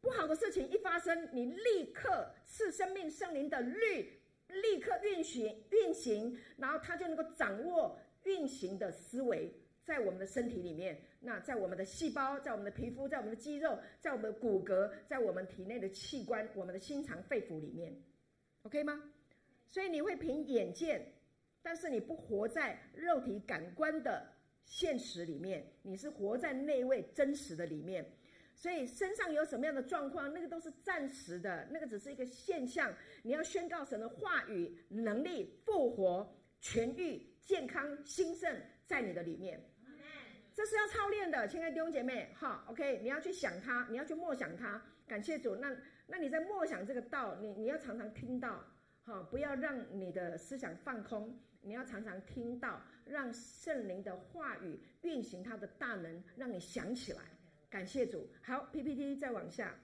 Speaker 1: 不好的事情一发生，你立刻赐生命圣灵的律，立刻运行运行，然后他就能够掌握运行的思维在我们的身体里面。那在我们的细胞，在我们的皮肤，在我们的肌肉，在我们的骨骼，在我们体内的器官，我们的心肠肺腑里面，OK 吗？所以你会凭眼见，但是你不活在肉体感官的现实里面，你是活在那位真实的里面。所以身上有什么样的状况，那个都是暂时的，那个只是一个现象。你要宣告神的话语、能力、复活、痊愈、健康、兴盛在你的里面。这是要操练的，亲爱的弟兄姐妹，好，OK，你要去想它，你要去默想它。感谢主，那那你在默想这个道，你你要常常听到。好，不要让你的思想放空，你要常常听到，让圣灵的话语运行它的大能，让你想起来。感谢主。好，PPT 再往下。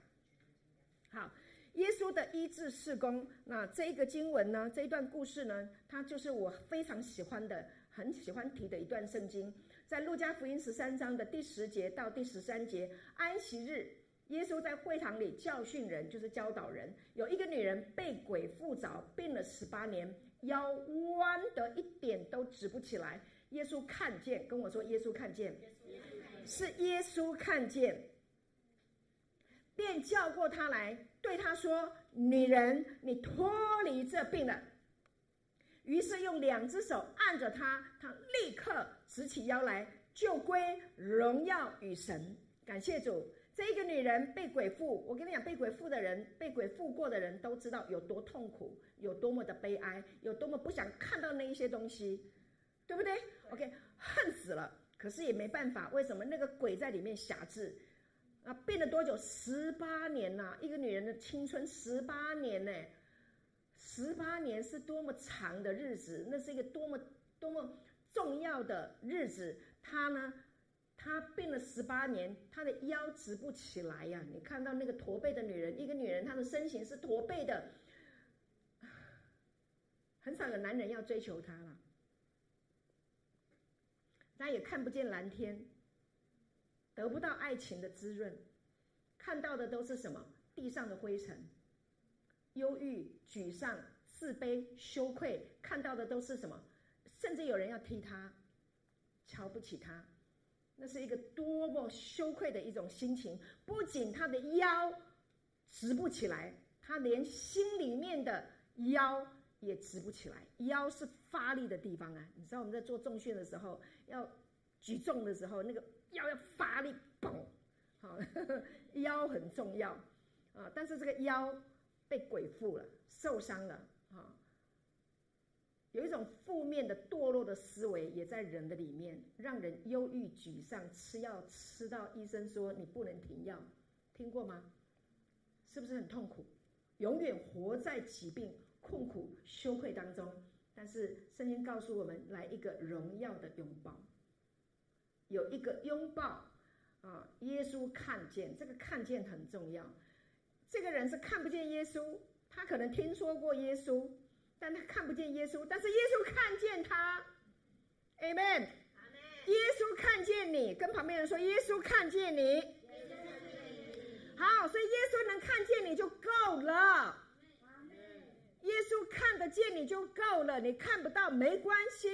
Speaker 1: 好，耶稣的医治事工，那这一个经文呢，这一段故事呢，它就是我非常喜欢的，很喜欢提的一段圣经，在路加福音十三章的第十节到第十三节，安息日。耶稣在会堂里教训人，就是教导人。有一个女人被鬼附着，病了十八年，腰弯得一点都直不起来。耶稣看见，跟我说：“耶稣看见，是耶稣看见，便叫过她来，对她说：‘女人，你脱离这病了。’于是用两只手按着她，她立刻直起腰来，就归荣耀与神。感谢主。”这一个女人被鬼附，我跟你讲，被鬼附的人，被鬼附过的人都知道有多痛苦，有多么的悲哀，有多么不想看到那一些东西，对不对？OK，恨死了，可是也没办法，为什么？那个鬼在里面辖制啊？病了多久？十八年呐、一个女人的青春十八年呢？十八年是多么长的日子，那是一个多么多么重要的日子，她呢？她病了十八年，她的腰直不起来呀！你看到那个驼背的女人，一个女人，她的身形是驼背的，很少有男人要追求她了。她也看不见蓝天，得不到爱情的滋润，看到的都是什么？地上的灰尘，忧郁、沮丧、自卑、羞愧，看到的都是什么？甚至有人要踢他，瞧不起他。那是一个多么羞愧的一种心情，不仅他的腰直不起来，他连心里面的腰也直不起来。腰是发力的地方啊，你知道我们在做重训的时候，要举重的时候，那个腰要发力，嘣，好，腰很重要啊。但是这个腰被鬼附了，受伤了啊。有一种负面的堕落的思维也在人的里面，让人忧郁沮丧，吃药吃到医生说你不能停药，听过吗？是不是很痛苦？永远活在疾病、困苦、羞愧当中。但是圣经告诉我们，来一个荣耀的拥抱，有一个拥抱啊！耶稣看见，这个看见很重要。这个人是看不见耶稣，他可能听说过耶稣。但他看不见耶稣，但是耶稣看见他，Amen。耶稣看见你，跟旁边人说，耶稣看见你。好，所以耶稣能看见你就够了。耶稣看得见你就够了，你看不到没关系。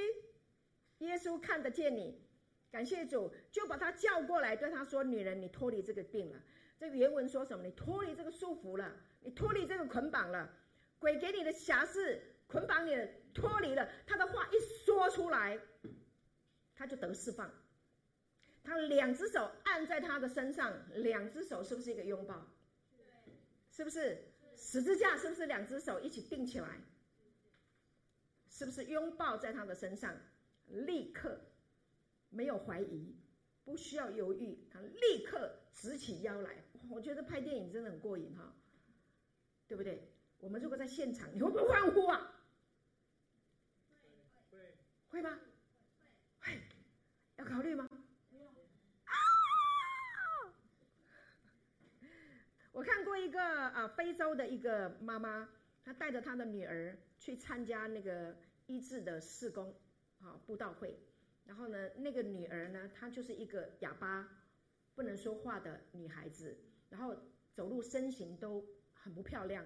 Speaker 1: 耶稣看得见你，感谢主，就把他叫过来，对他说：“女人，你脱离这个病了。”这个原文说什么？你脱离这个束缚了，你脱离这个捆绑了，鬼给你的辖制。捆绑你，脱离了他的话一说出来，他就得释放。他两只手按在他的身上，两只手是不是一个拥抱？是不是十字架？是不是两只手一起钉起来？是不是拥抱在他的身上？立刻没有怀疑，不需要犹豫，他立刻直起腰来。我觉得拍电影真的很过瘾哈，对不对？我们如果在现场，你会不会欢呼啊？会吗？会，要考虑吗？啊！我看过一个啊，非洲的一个妈妈，她带着她的女儿去参加那个医治的事工啊布道会，然后呢，那个女儿呢，她就是一个哑巴，不能说话的女孩子，然后走路身形都很不漂亮，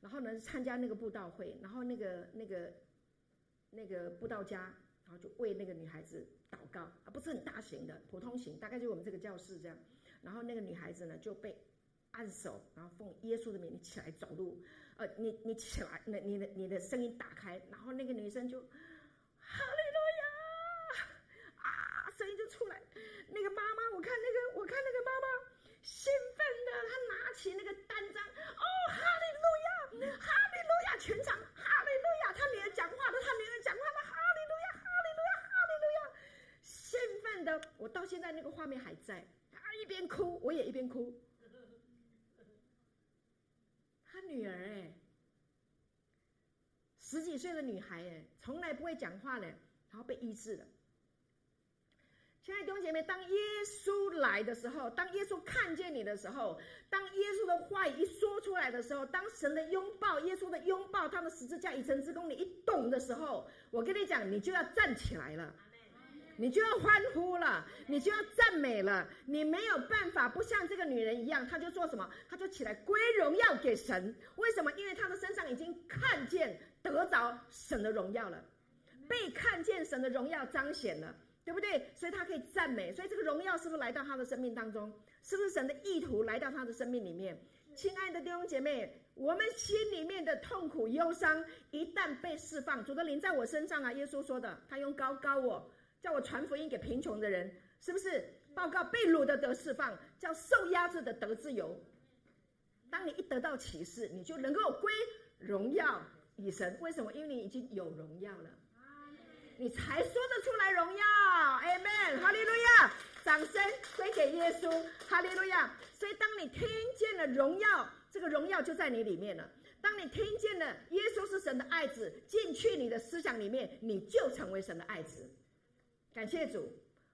Speaker 1: 然后呢，参加那个布道会，然后那个那个那个布道家。然后就为那个女孩子祷告啊，不是很大型的，普通型，大概就我们这个教室这样。然后那个女孩子呢就被按手，然后奉耶稣的名，你起来走路。呃，你你起来，那你的你的声音打开，然后那个女生就哈利路亚啊，声音就出来。那个妈妈，我看那个我看那个妈妈兴奋的，她拿起那个单张，哦，哈利路亚，哈利路亚，全场哈利路亚，她女儿讲话的，她女儿讲话的。我到现在那个画面还在，他一边哭，我也一边哭。他女儿哎，十几岁的女孩哎，从来不会讲话的，然后被医治了。亲爱的弟兄姐妹，当耶稣来的时候，当耶稣看见你的时候，当耶稣的话一说出来的时候，当神的拥抱，耶稣的拥抱，他的十字架以成之功，你一懂的时候，我跟你讲，你就要站起来了。你就要欢呼了，你就要赞美了。你没有办法不像这个女人一样，她就做什么？她就起来归荣耀给神。为什么？因为她的身上已经看见得着神的荣耀了，被看见神的荣耀彰显了，对不对？所以她可以赞美。所以这个荣耀是不是来到她的生命当中？是不是神的意图来到她的生命里面？亲爱的弟兄姐妹，我们心里面的痛苦忧伤一旦被释放，主的灵在我身上啊！耶稣说的，他用膏膏我。叫我传福音给贫穷的人，是不是？报告被掳的得释放，叫受压制的得自由。当你一得到启示，你就能够归荣耀与神。为什么？因为你已经有荣耀了，你才说得出来荣耀。Amen，，哈利路亚！掌声归给耶稣，哈利路亚！所以，当你听见了荣耀，这个荣耀就在你里面了。当你听见了耶稣是神的爱子进去你的思想里面，你就成为神的爱子。感谢主，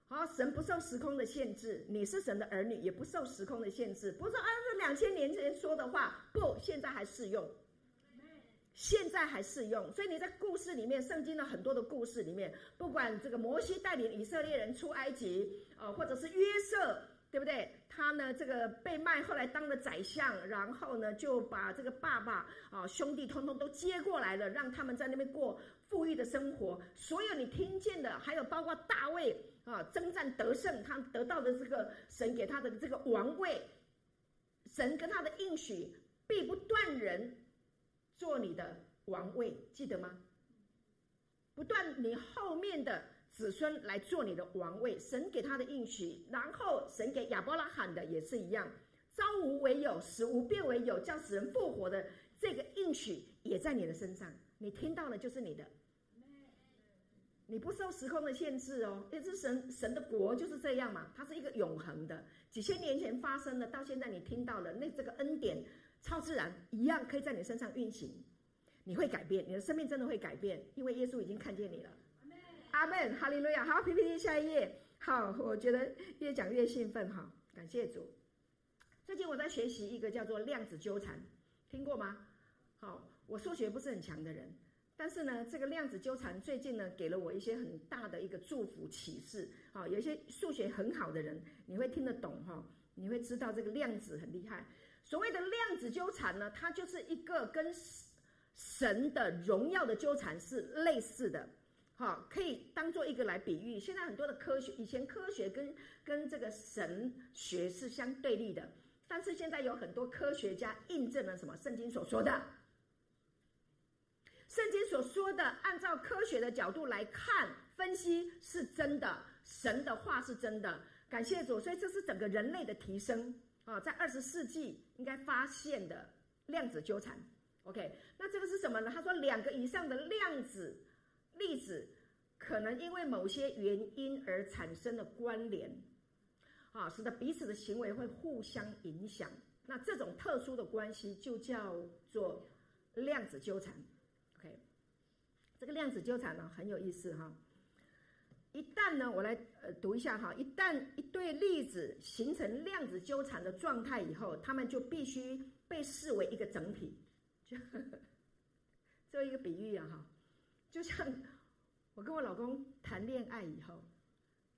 Speaker 1: 好，神不受时空的限制，你是神的儿女，也不受时空的限制。不是按照两千年前说的话，不，现在还适用，现在还适用。所以你在故事里面，圣经的很多的故事里面，不管这个摩西带领以色列人出埃及，呃，或者是约瑟，对不对？他呢，这个被卖，后来当了宰相，然后呢，就把这个爸爸啊兄弟通通都接过来了，让他们在那边过。富裕的生活，所有你听见的，还有包括大卫啊，征战得胜，他得到的这个神给他的这个王位，神跟他的应许，必不断人做你的王位，记得吗？不断你后面的子孙来做你的王位，神给他的应许，然后神给亚伯拉罕的也是一样，朝无为有，使无变为有，叫使人复活的这个应许也在你的身上，你听到了就是你的。你不受时空的限制哦，因为神神的国就是这样嘛，它是一个永恒的，几千年前发生的，到现在你听到了，那这个恩典超自然一样可以在你身上运行，你会改变，你的生命真的会改变，因为耶稣已经看见你了。阿门，哈利路亚。好，PPT 下一页。好，我觉得越讲越兴奋哈，感谢主。最近我在学习一个叫做量子纠缠，听过吗？好，我数学不是很强的人。但是呢，这个量子纠缠最近呢，给了我一些很大的一个祝福启示。好，有一些数学很好的人，你会听得懂哈，你会知道这个量子很厉害。所谓的量子纠缠呢，它就是一个跟神的荣耀的纠缠是类似的。好，可以当做一个来比喻。现在很多的科学，以前科学跟跟这个神学是相对立的，但是现在有很多科学家印证了什么？圣经所说的。圣经所说的，按照科学的角度来看分析是真的，神的话是真的。感谢主，所以这是整个人类的提升啊，在二十世纪应该发现的量子纠缠。OK，那这个是什么呢？他说，两个以上的量子粒子可能因为某些原因而产生的关联，啊，使得彼此的行为会互相影响。那这种特殊的关系就叫做量子纠缠。这个量子纠缠呢很有意思哈，一旦呢我来呃读一下哈，一旦一对粒子形成量子纠缠的状态以后，它们就必须被视为一个整体，就做一个比喻啊哈，就像我跟我老公谈恋爱以后，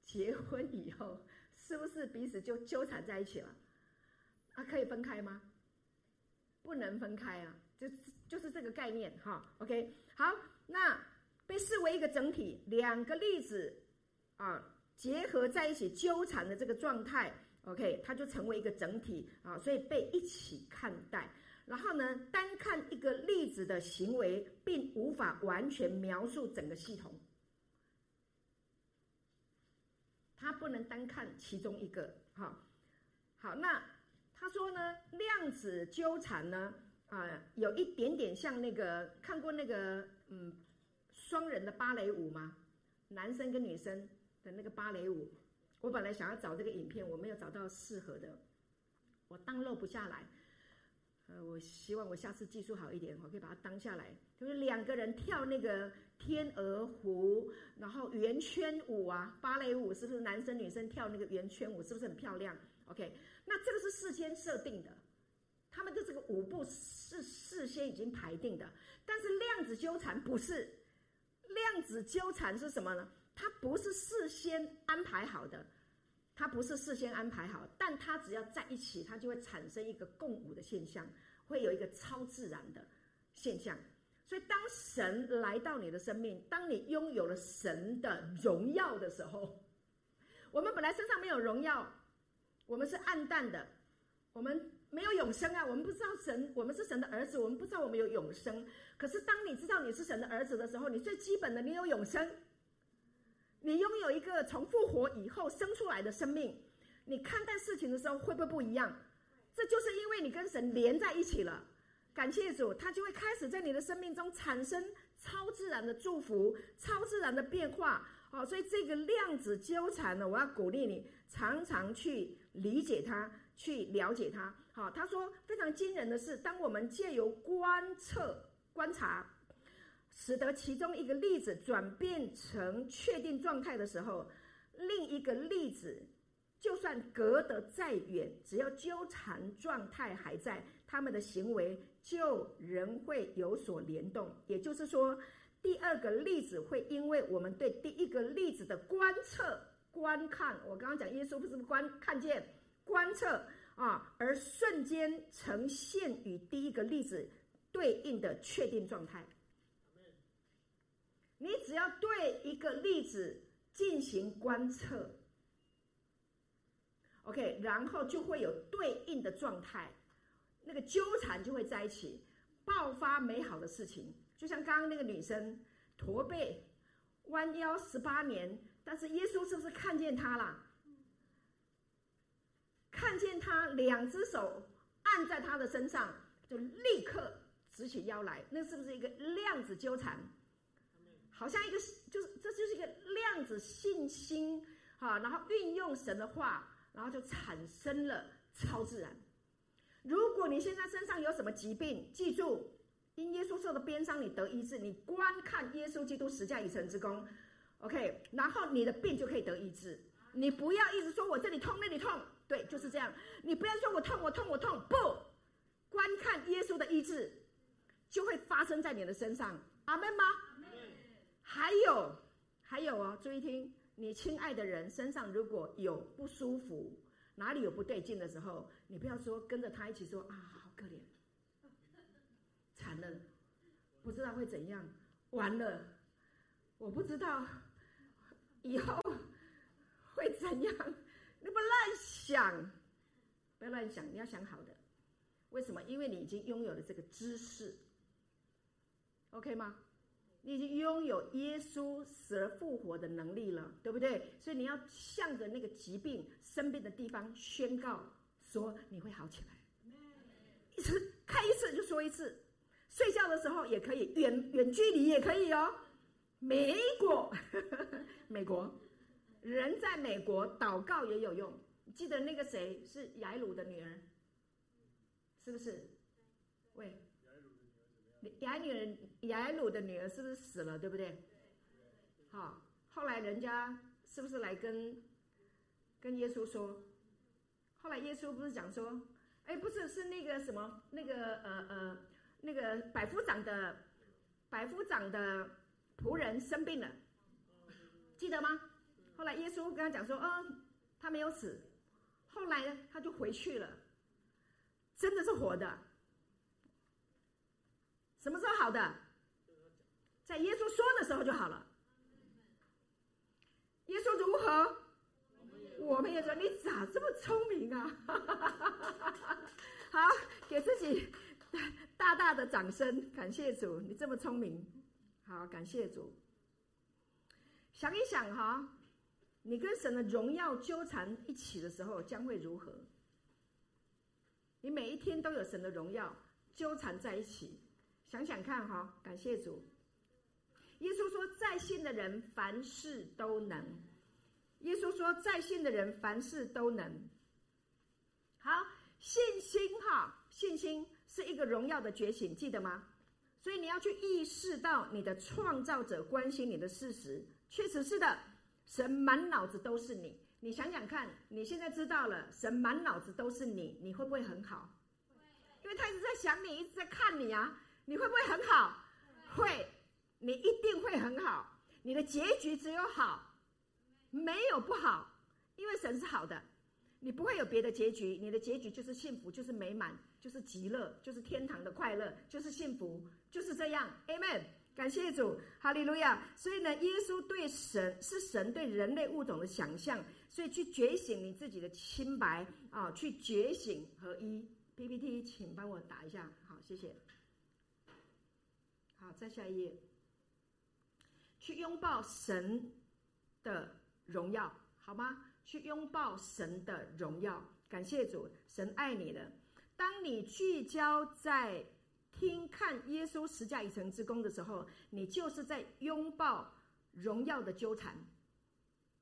Speaker 1: 结婚以后，是不是彼此就纠缠在一起了？啊，可以分开吗？不能分开啊，就就是这个概念哈，OK，好。那被视为一个整体，两个粒子啊结合在一起纠缠的这个状态，OK，它就成为一个整体啊，所以被一起看待。然后呢，单看一个粒子的行为，并无法完全描述整个系统。它不能单看其中一个，哈，好，那他说呢，量子纠缠呢，啊，有一点点像那个看过那个。嗯，双人的芭蕾舞吗？男生跟女生的那个芭蕾舞，我本来想要找这个影片，我没有找到适合的，我 download 不下来。呃，我希望我下次技术好一点，我可以把它当下来。就是两个人跳那个天鹅湖，然后圆圈舞啊，芭蕾舞是不是男生女生跳那个圆圈舞，是不是很漂亮？OK，那这个是事先设定的。他们的这个舞步是事先已经排定的，但是量子纠缠不是。量子纠缠是什么呢？它不是事先安排好的，它不是事先安排好，但它只要在一起，它就会产生一个共舞的现象，会有一个超自然的现象。所以，当神来到你的生命，当你拥有了神的荣耀的时候，我们本来身上没有荣耀，我们是暗淡的，我们。没有永生啊！我们不知道神，我们是神的儿子，我们不知道我们有永生。可是当你知道你是神的儿子的时候，你最基本的，你有永生，你拥有一个从复活以后生出来的生命。你看待事情的时候会不会不一样？这就是因为你跟神连在一起了。感谢主，他就会开始在你的生命中产生超自然的祝福、超自然的变化。好，所以这个量子纠缠呢，我要鼓励你常常去理解它，去了解它。好，他说非常惊人的是，当我们借由观测、观察，使得其中一个粒子转变成确定状态的时候，另一个粒子就算隔得再远，只要纠缠状态还在，他们的行为就仍会有所联动。也就是说，第二个粒子会因为我们对第一个粒子的观测、观看，我刚刚讲耶稣不是观看见、观测。啊，而瞬间呈现与第一个粒子对应的确定状态。你只要对一个粒子进行观测，OK，然后就会有对应的状态，那个纠缠就会在一起，爆发美好的事情。就像刚刚那个女生驼背弯腰十八年，但是耶稣是不是看见她了？看见他两只手按在他的身上，就立刻直起腰来，那是不是一个量子纠缠？
Speaker 3: 好像一个就是这就是一个量子信心哈，然后运用神的话，然后就产生了超自然。如果你现在身上有什么疾病，记住，因耶稣受的鞭伤，你得医治。你观看耶稣基督十架已成之功，OK，然后你的病就可以得医治。你不要一直说我这里痛那里痛，对，就是这样。你不要说我痛我痛我痛，不，观看耶稣的医治，就会发生在你的身上。阿门吗？还有，还有哦，注意听，你亲爱的人身上如果有不舒服，哪里有不对劲的时候。你不要说跟着他一起说啊，好可怜，惨了，不知道会怎样，完了，我不知道以后会怎样。你不乱想，不要乱想，你要想好的。为什么？因为你已经拥有了这个知识，OK 吗？你已经拥有耶稣死而复活的能力了，对不对？所以你要向着那个疾病生病的地方宣告。说你会好起来，一次开一次就说一次，睡觉的时候也可以，远远距离也可以哦。美国，美国人在美国祷告也有用。记得那个谁是雅鲁的女儿，是不是？喂，雅鲁雅鲁的女儿是不是死了？对不对？好，后来人家是不是来跟跟耶稣说？后来耶稣不是讲说，哎，不是，是那个什么，那个呃呃，那个百夫长的百夫长的仆人生病了，记得吗？后来耶稣跟他讲说，哦，他没有死。后来呢，他就回去了，真的是活的。什么时候好的？在耶稣说的时候就好了。耶稣如何？我们也说，你咋这么聪明啊？好，给自己大大的掌声，感谢主，你这么聪明。好，感谢主。想一想哈，你跟神的荣耀纠缠一起的时候将会如何？你每一天都有神的荣耀纠缠在一起，想想看哈，感谢主。耶稣说，在信的人凡事都能。耶稣说：“在信的人凡事都能。”好，信心哈，信心是一个荣耀的觉醒，记得吗？所以你要去意识到你的创造者关心你的事实，确实是的。神满脑子都是你，你想想看，你现在知道了，神满脑子都是你，你会不会很好？因为他一直在想你，一直在看你啊，你会不会很好？会，你一定会很好，你的结局只有好。没有不好，因为神是好的，你不会有别的结局，你的结局就是幸福，就是美满，就是极乐，就是天堂的快乐，就是幸福，就是这样。Amen，感谢主，哈利路亚。所以呢，耶稣对神是神对人类物种的想象，所以去觉醒你自己的清白啊，去觉醒合一。PPT，请帮我打一下，好，谢谢。好，再下一页，去拥抱神的。荣耀，好吗？去拥抱神的荣耀，感谢主，神爱你的。当你聚焦在听看耶稣十架已成之功的时候，你就是在拥抱荣耀的纠缠。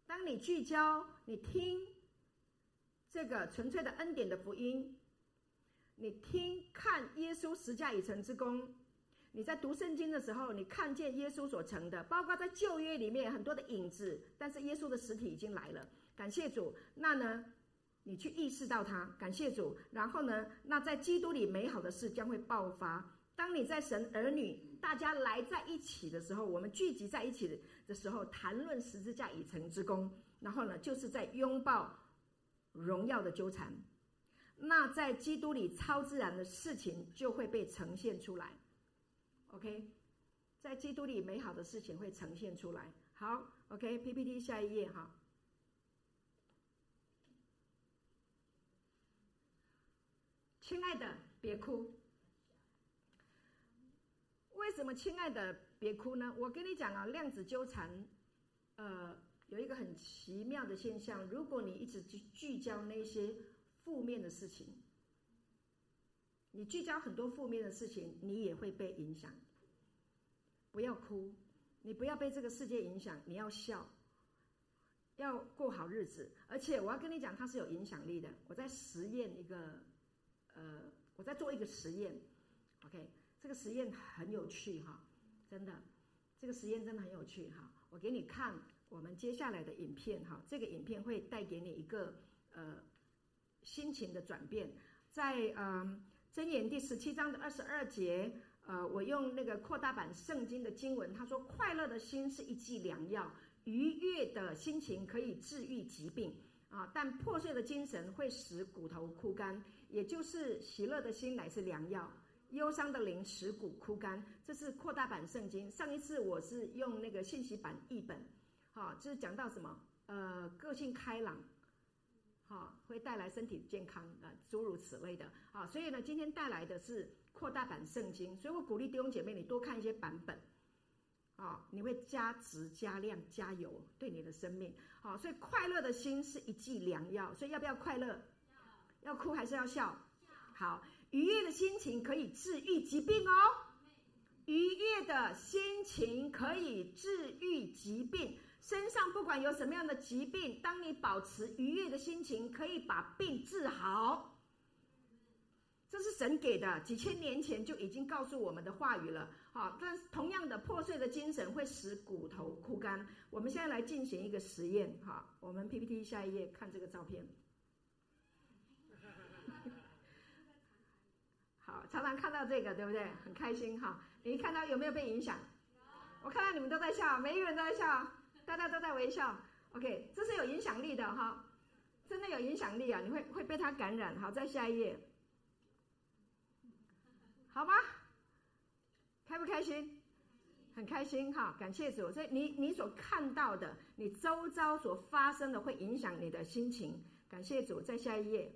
Speaker 3: 当你聚焦，你听这个纯粹的恩典的福音，你听看耶稣十架已成之功。你在读圣经的时候，你看见耶稣所成的，包括在旧约里面很多的影子，但是耶稣的实体已经来了。感谢主。那呢，你去意识到它，感谢主。然后呢，那在基督里美好的事将会爆发。当你在神儿女大家来在一起的时候，我们聚集在一起的时候，谈论十字架已成之功，然后呢，就是在拥抱荣耀的纠缠。那在基督里超自然的事情就会被呈现出来。OK，在基督里美好的事情会呈现出来。好，OK，PPT、下一页哈。亲爱的，别哭。为什么亲爱的别哭呢？我跟你讲啊，量子纠缠，呃，有一个很奇妙的现象。如果你一直去聚焦那些负面的事情。你聚焦很多负面的事情，你也会被影响。不要哭，你不要被这个世界影响，你要笑，要过好日子。而且我要跟你讲，它是有影响力的。我在实验一个，呃，我在做一个实验，OK，这个实验很有趣哈，真的，这个实验真的很有趣哈。我给你看我们接下来的影片哈，这个影片会带给你一个呃心情的转变。在嗯箴言第十七章的二十二节。呃，我用那个扩大版圣经的经文，他说：“快乐的心是一剂良药，愉悦的心情可以治愈疾病啊，但破碎的精神会使骨头枯干。也就是喜乐的心乃是良药，忧伤的灵使骨枯干。”这是扩大版圣经。上一次我是用那个信息版译本，好、啊，就是讲到什么？呃，个性开朗，好、啊，会带来身体健康啊，诸如此类的啊。所以呢，今天带来的是。扩大版圣经，所以我鼓励弟兄姐妹，你多看一些版本，啊、你会加值、加量、加油，对你的生命，好、所以快乐的心是一剂良药，所以要不要快乐？要哭还是要笑？好，愉悦的心情可以治愈疾病哦，愉悦的心情可以治愈疾病，身上不管有什么样的疾病，当你保持愉悦的心情，可以把病治好。这是神给的，几千年前就已经告诉我们的话语了。好，但同样的破碎的精神会使骨头枯干。我们现在来进行一个实验。哈，我们 PPT 下一页看这个照片。常常看到这个，对不对？很开心哈。你看到有没有被影响？我看到你们都在笑，每一个人都在笑，大家都在微笑。OK，这是有影响力的哈，真的有影响力啊！你会会被他感染。好，在下一页。好吗？开不开心？很开心哈！感谢主。所以你你所看到的，你周遭所发生的，会影响你的心情。感谢主，在下一页。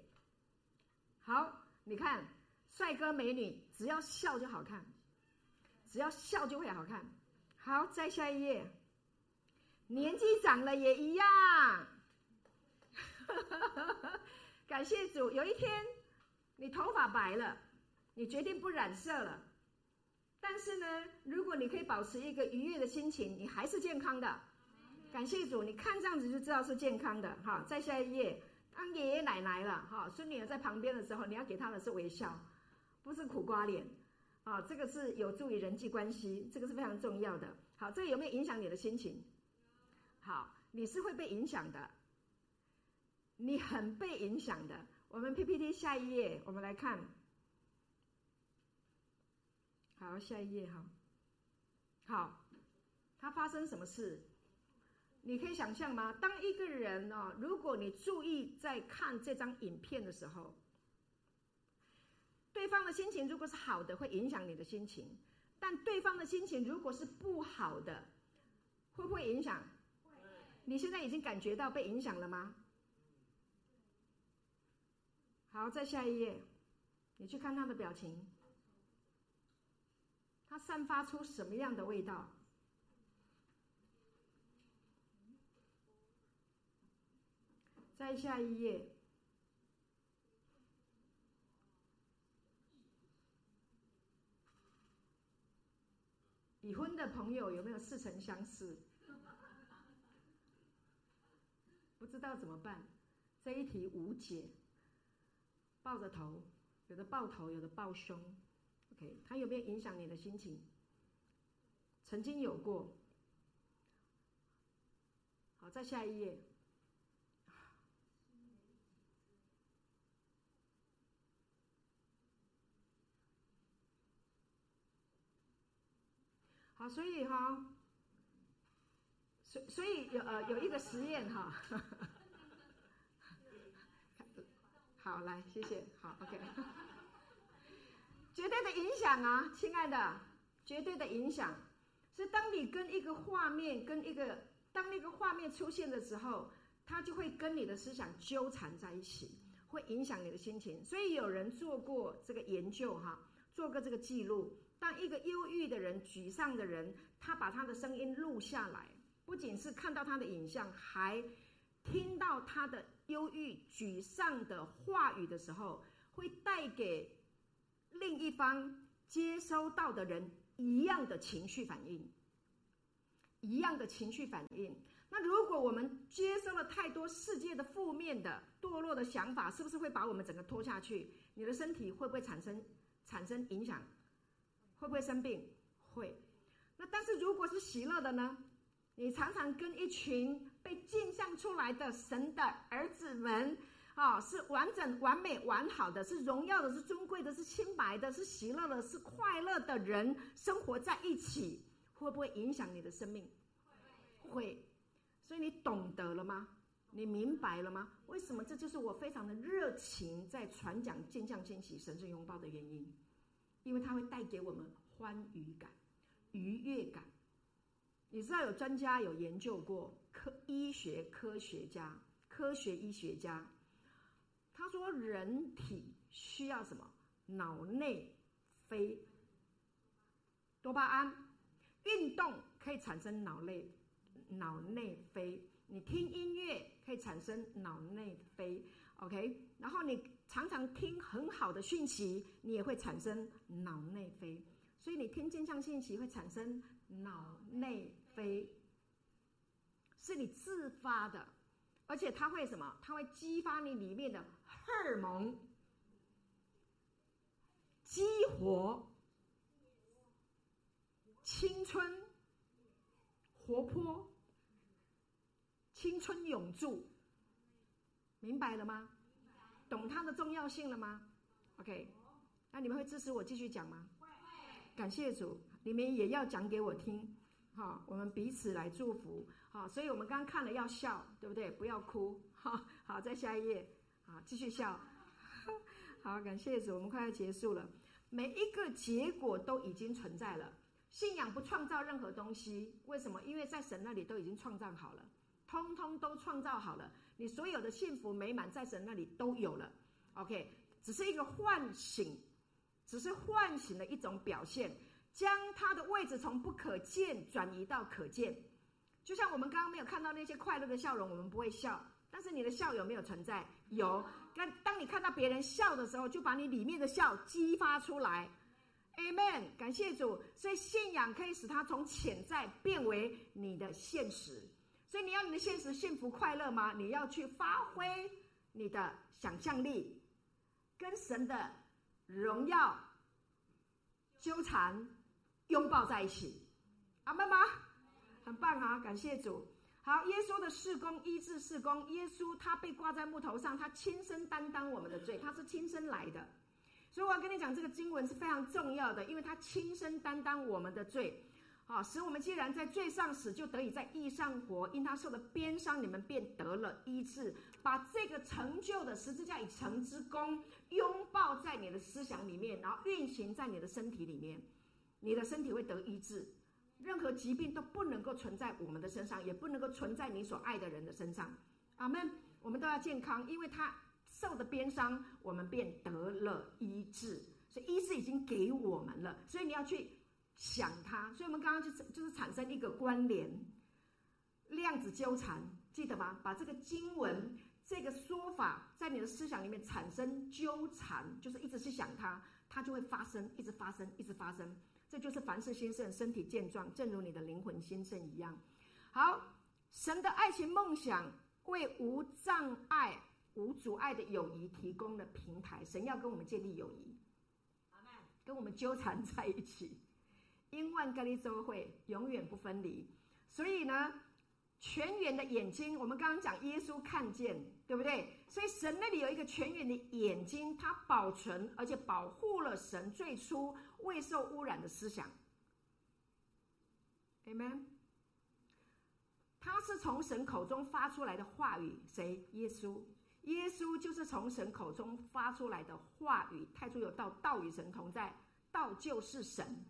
Speaker 3: 好，你看，帅哥美女，只要笑就好看，只要笑就会好看。好，在下一页。年纪长了也一样。感谢主，有一天你头发白了。你决定不染色了，但是呢，如果你可以保持一个愉悦的心情，你还是健康的。感谢主，你看这样子就知道是健康的。哈，在下一页，当爷爷奶奶了，哈，孙女儿在旁边的时候，你要给他的是微笑，不是苦瓜脸。啊，这个是有助于人际关系，这个是非常重要的。好，这个有没有影响你的心情？好，你是会被影响的，你很被影响的。我们 PPT 下一页，我们来看。好，下一页哈。好，他发生什么事？你可以想象吗？当一个人哦，如果你注意在看这张影片的时候，对方的心情如果是好的，会影响你的心情；但对方的心情如果是不好的，会不会影响？你现在已经感觉到被影响了吗？好，再下一页，你去看他的表情。他散发出什么样的味道？再下一页，已婚的朋友有没有似曾相识？不知道怎么办？这一题无解。抱着头，有的抱头，有的抱胸。OK，它有没有影响你的心情？曾经有过。好，再下一页。所以哈，所所以有呃有一个实验哈。好，来，谢谢。好，OK。绝对的影响啊，亲爱的，绝对的影响，是当你跟一个画面，跟一个当那个画面出现的时候，它就会跟你的思想纠缠在一起，会影响你的心情。所以有人做过这个研究哈，做过这个记录。当一个忧郁的人、沮丧的人，他把他的声音录下来，不仅是看到他的影像，还听到他的忧郁、沮丧的话语的时候，会带给。另一方接收到的人一样的情绪反应，一样的情绪反应。那如果我们接收了太多世界的负面的堕落的想法，是不是会把我们整个拖下去？你的身体会不会产生产生影响？会不会生病？会。那但是如果是喜乐的呢？你常常跟一群被镜像出来的神的儿子们，啊，是完整、完美、完好的，是荣耀的，是尊贵的，是清白的，是喜乐的，是快乐的人生活在一起，会不会影响你的生命？会。所以你懂得了吗？你明白了吗？为什么？这就是我非常的热情在传讲镜像信息、神圣拥抱的原因，因为它会带给我们欢愉感、愉悦感。你知道有专家有研究过，科医学科学家、科学医学家，他说人体需要什么？脑内啡多巴胺，运动可以产生脑内脑内啡，你听音乐可以产生脑内啡，OK？然后你常常听很好的讯息，你也会产生脑内啡，所以你听正向信息会产生。脑内啡是你自发的，而且它会什么？它会激发你里面的荷尔蒙，激活青春、活泼、青春永驻，明白了吗？懂它的重要性了吗？OK，那你们会支持我继续讲吗？感谢主。你们也要讲给我听，好，我们彼此来祝福，好，所以我们刚刚看了要笑，对不对？不要哭，好，好，再下一页，好，继续笑，好，感谢主，我们快要结束了，每一个结果都已经存在了，信仰不创造任何东西，为什么？因为在神那里都已经创造好了，通通都创造好了，你所有的幸福美满在神那里都有了，OK，只是一个唤醒，只是唤醒的一种表现。将它的位置从不可见转移到可见，就像我们刚刚没有看到那些快乐的笑容，我们不会笑。但是你的笑有没有存在？有。那当你看到别人笑的时候，就把你里面的笑激发出来。Amen，感谢主。所以信仰可以使它从潜在变为你的现实。所以你要你的现实幸福快乐吗？你要去发挥你的想象力，跟神的荣耀纠缠。拥抱在一起，阿们吗？很棒啊！感谢主。好，耶稣的事工医治事工，耶稣他被挂在木头上，他亲身担当我们的罪，他是亲身来的。所以我要跟你讲，这个经文是非常重要的，因为他亲身担当我们的罪，好，使我们既然在罪上死，就得以在义上活。因他受的鞭伤，你们便得了医治。把这个成就的十字架已成之功拥抱在你的思想里面，然后运行在你的身体里面。你的身体会得医治，任何疾病都不能够存在我们的身上，也不能够存在你所爱的人的身上。阿门。我们都要健康，因为他受的鞭伤，我们便得了医治。所以医治已经给我们了，所以你要去想它。所以我们刚刚就是就是产生一个关联，量子纠缠，记得吗？把这个经文这个说法在你的思想里面产生纠缠，就是一直去想它，它就会发生，一直发生，一直发生。这就是凡事兴盛，身体健壮，正如你的灵魂兴盛一样。好，神的爱情梦想为无障碍、无阻碍的友谊提供了平台。神要跟我们建立友谊，跟我们纠缠在一起，因万格利州会永远不分离。所以呢，泉源的眼睛，我们刚刚讲耶稣看见，对不对？所以神那里有一个泉源的眼睛，它保存而且保护了神最初未受污染的思想。Amen。他是从神口中发出来的话语，谁？耶稣。耶稣就是从神口中发出来的话语。太初有道，道与神同在，道就是神，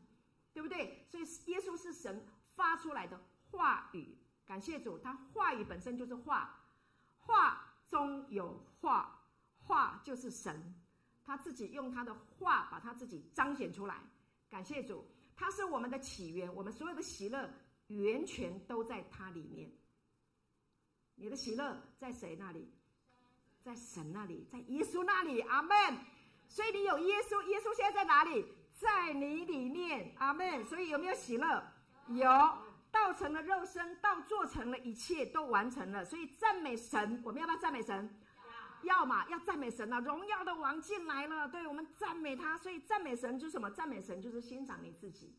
Speaker 3: 对不对？所以耶稣是神发出来的话语。感谢主，他话语本身就是话，话中有话，话就是神，他自己用他的话把他自己彰显出来。感谢主，他是我们的起源，我们所有的喜乐源泉都在他里面。你的喜乐在谁那里？在神那里，在耶稣那里。阿门。所以你有耶稣，耶稣现在在哪里？在你里面。阿门。所以有没有喜乐？有。道成了肉身，道做成了一切，都完成了。所以赞美神，我们要不要赞美神？要嘛，要赞美神啊！荣耀的王进来了，对，我们赞美他。所以赞美神就是什么？赞美神就是欣赏你自己，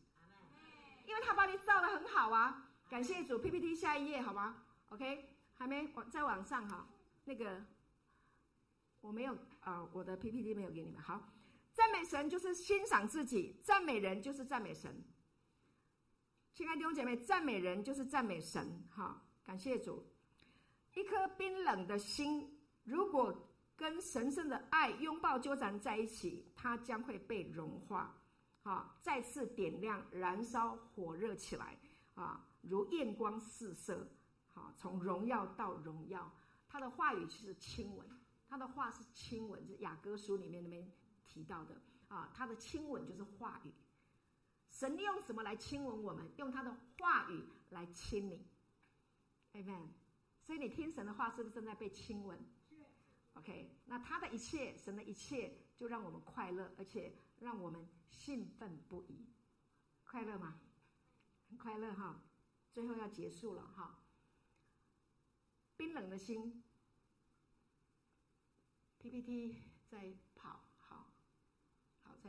Speaker 3: 因为他把你造的很好啊！感谢主，PPT 下一页好吗？OK，还没往再往上哈，那个我没有啊，我的 PPT 没有给你们。好，赞美神就是欣赏自己，赞美人就是赞美神。亲爱的弟兄姐妹，赞美人就是赞美神。哈，感谢主，一颗冰冷的心。如果跟神圣的爱拥抱纠缠在一起，它将会被融化，啊，再次点亮、燃烧、火热起来，啊，如焰光四射，好，从荣耀到荣耀。他的话语是亲吻，他的话是亲吻，是雅歌书里面那边提到的，啊，他的亲吻就是话语。神用什么来亲吻我们？用他的话语来亲你，Amen。所以你听神的话，是不是正在被亲吻？OK，那他的一切，神的一切，就让我们快乐，而且让我们兴奋不已。快乐吗？很快乐哈。最后要结束了哈。冰冷的心，PPT 在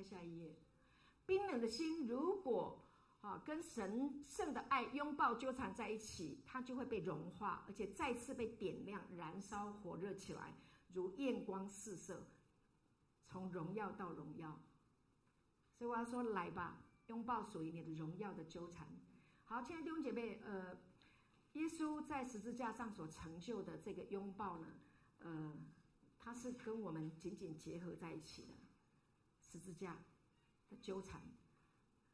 Speaker 3: 好，再下一页。冰冷的心，如果啊跟神圣的爱拥抱纠缠在一起，它就会被融化，而且再次被点亮、燃烧、火热起来。如焰光四射，从荣耀到荣耀，所以我要说，来吧，拥抱属于你的荣耀的纠缠。好，亲爱的弟兄姐妹，呃，耶稣在十字架上所成就的这个拥抱呢，呃，它是跟我们紧紧结合在一起的，十字架的纠缠。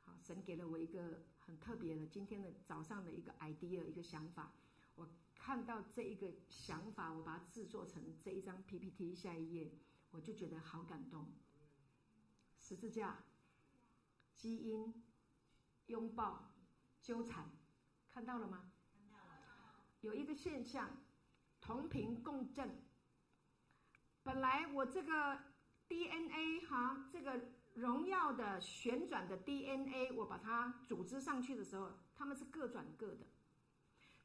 Speaker 3: 好，神给了我一个很特别的，今天的早上的一个 idea，一个想法，我。看到这一个想法，我把它制作成这一张 PPT。下一页，我就觉得好感动。十字架、基因、拥抱、纠缠，看到了吗？有一个现象，同频共振。本来我这个 DNA 哈，这个荣耀的旋转的 DNA，我把它组织上去的时候，它们是各转各的。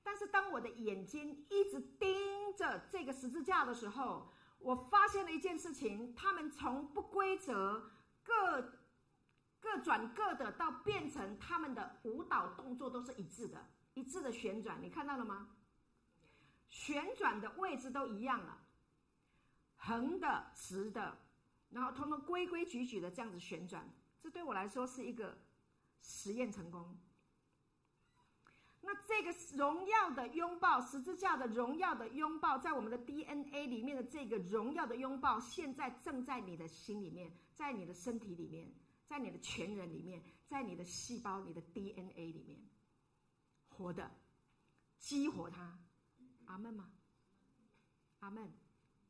Speaker 3: 但是当我的眼睛一直盯着这个十字架的时候，我发现了一件事情：他们从不规则、各各转各的，到变成他们的舞蹈动作都是一致的、一致的旋转。你看到了吗？旋转的位置都一样了，横的、直的，然后通通规规矩矩的这样子旋转。这对我来说是一个实验成功。那这个荣耀的拥抱，十字架的荣耀的拥抱，在我们的 DNA 里面的这个荣耀的拥抱，现在正在你的心里面，在你的身体里面，在你的全人里面，在你的细胞、你的 DNA 里面，活的，激活它。阿门吗？阿门。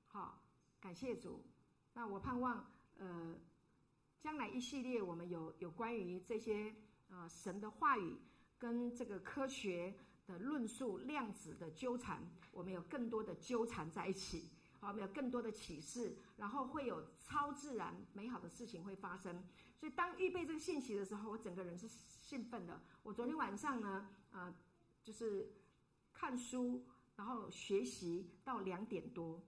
Speaker 3: 好，感谢主。那我盼望，呃，将来一系列我们有有关于这些、呃、神的话语。跟这个科学的论述、量子的纠缠，我们有更多的纠缠在一起，好，我们有更多的启示，然后会有超自然美好的事情会发生。所以当预备这个信息的时候，我整个人是兴奋的。我昨天晚上呢，呃，就是看书，然后学习到两点多，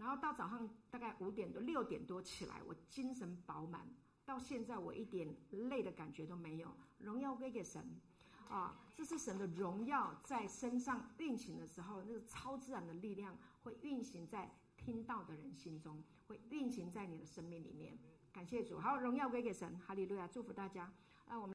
Speaker 3: 然后到早上大概五点多、六点多起来，我精神饱满，到现在我一点累的感觉都没有。荣耀归给神。啊，这是神的荣耀在身上运行的时候，那个超自然的力量会运行在听到的人心中，会运行在你的生命里面。感谢主，好，荣耀归给神，哈利路亚，祝福大家。那我们。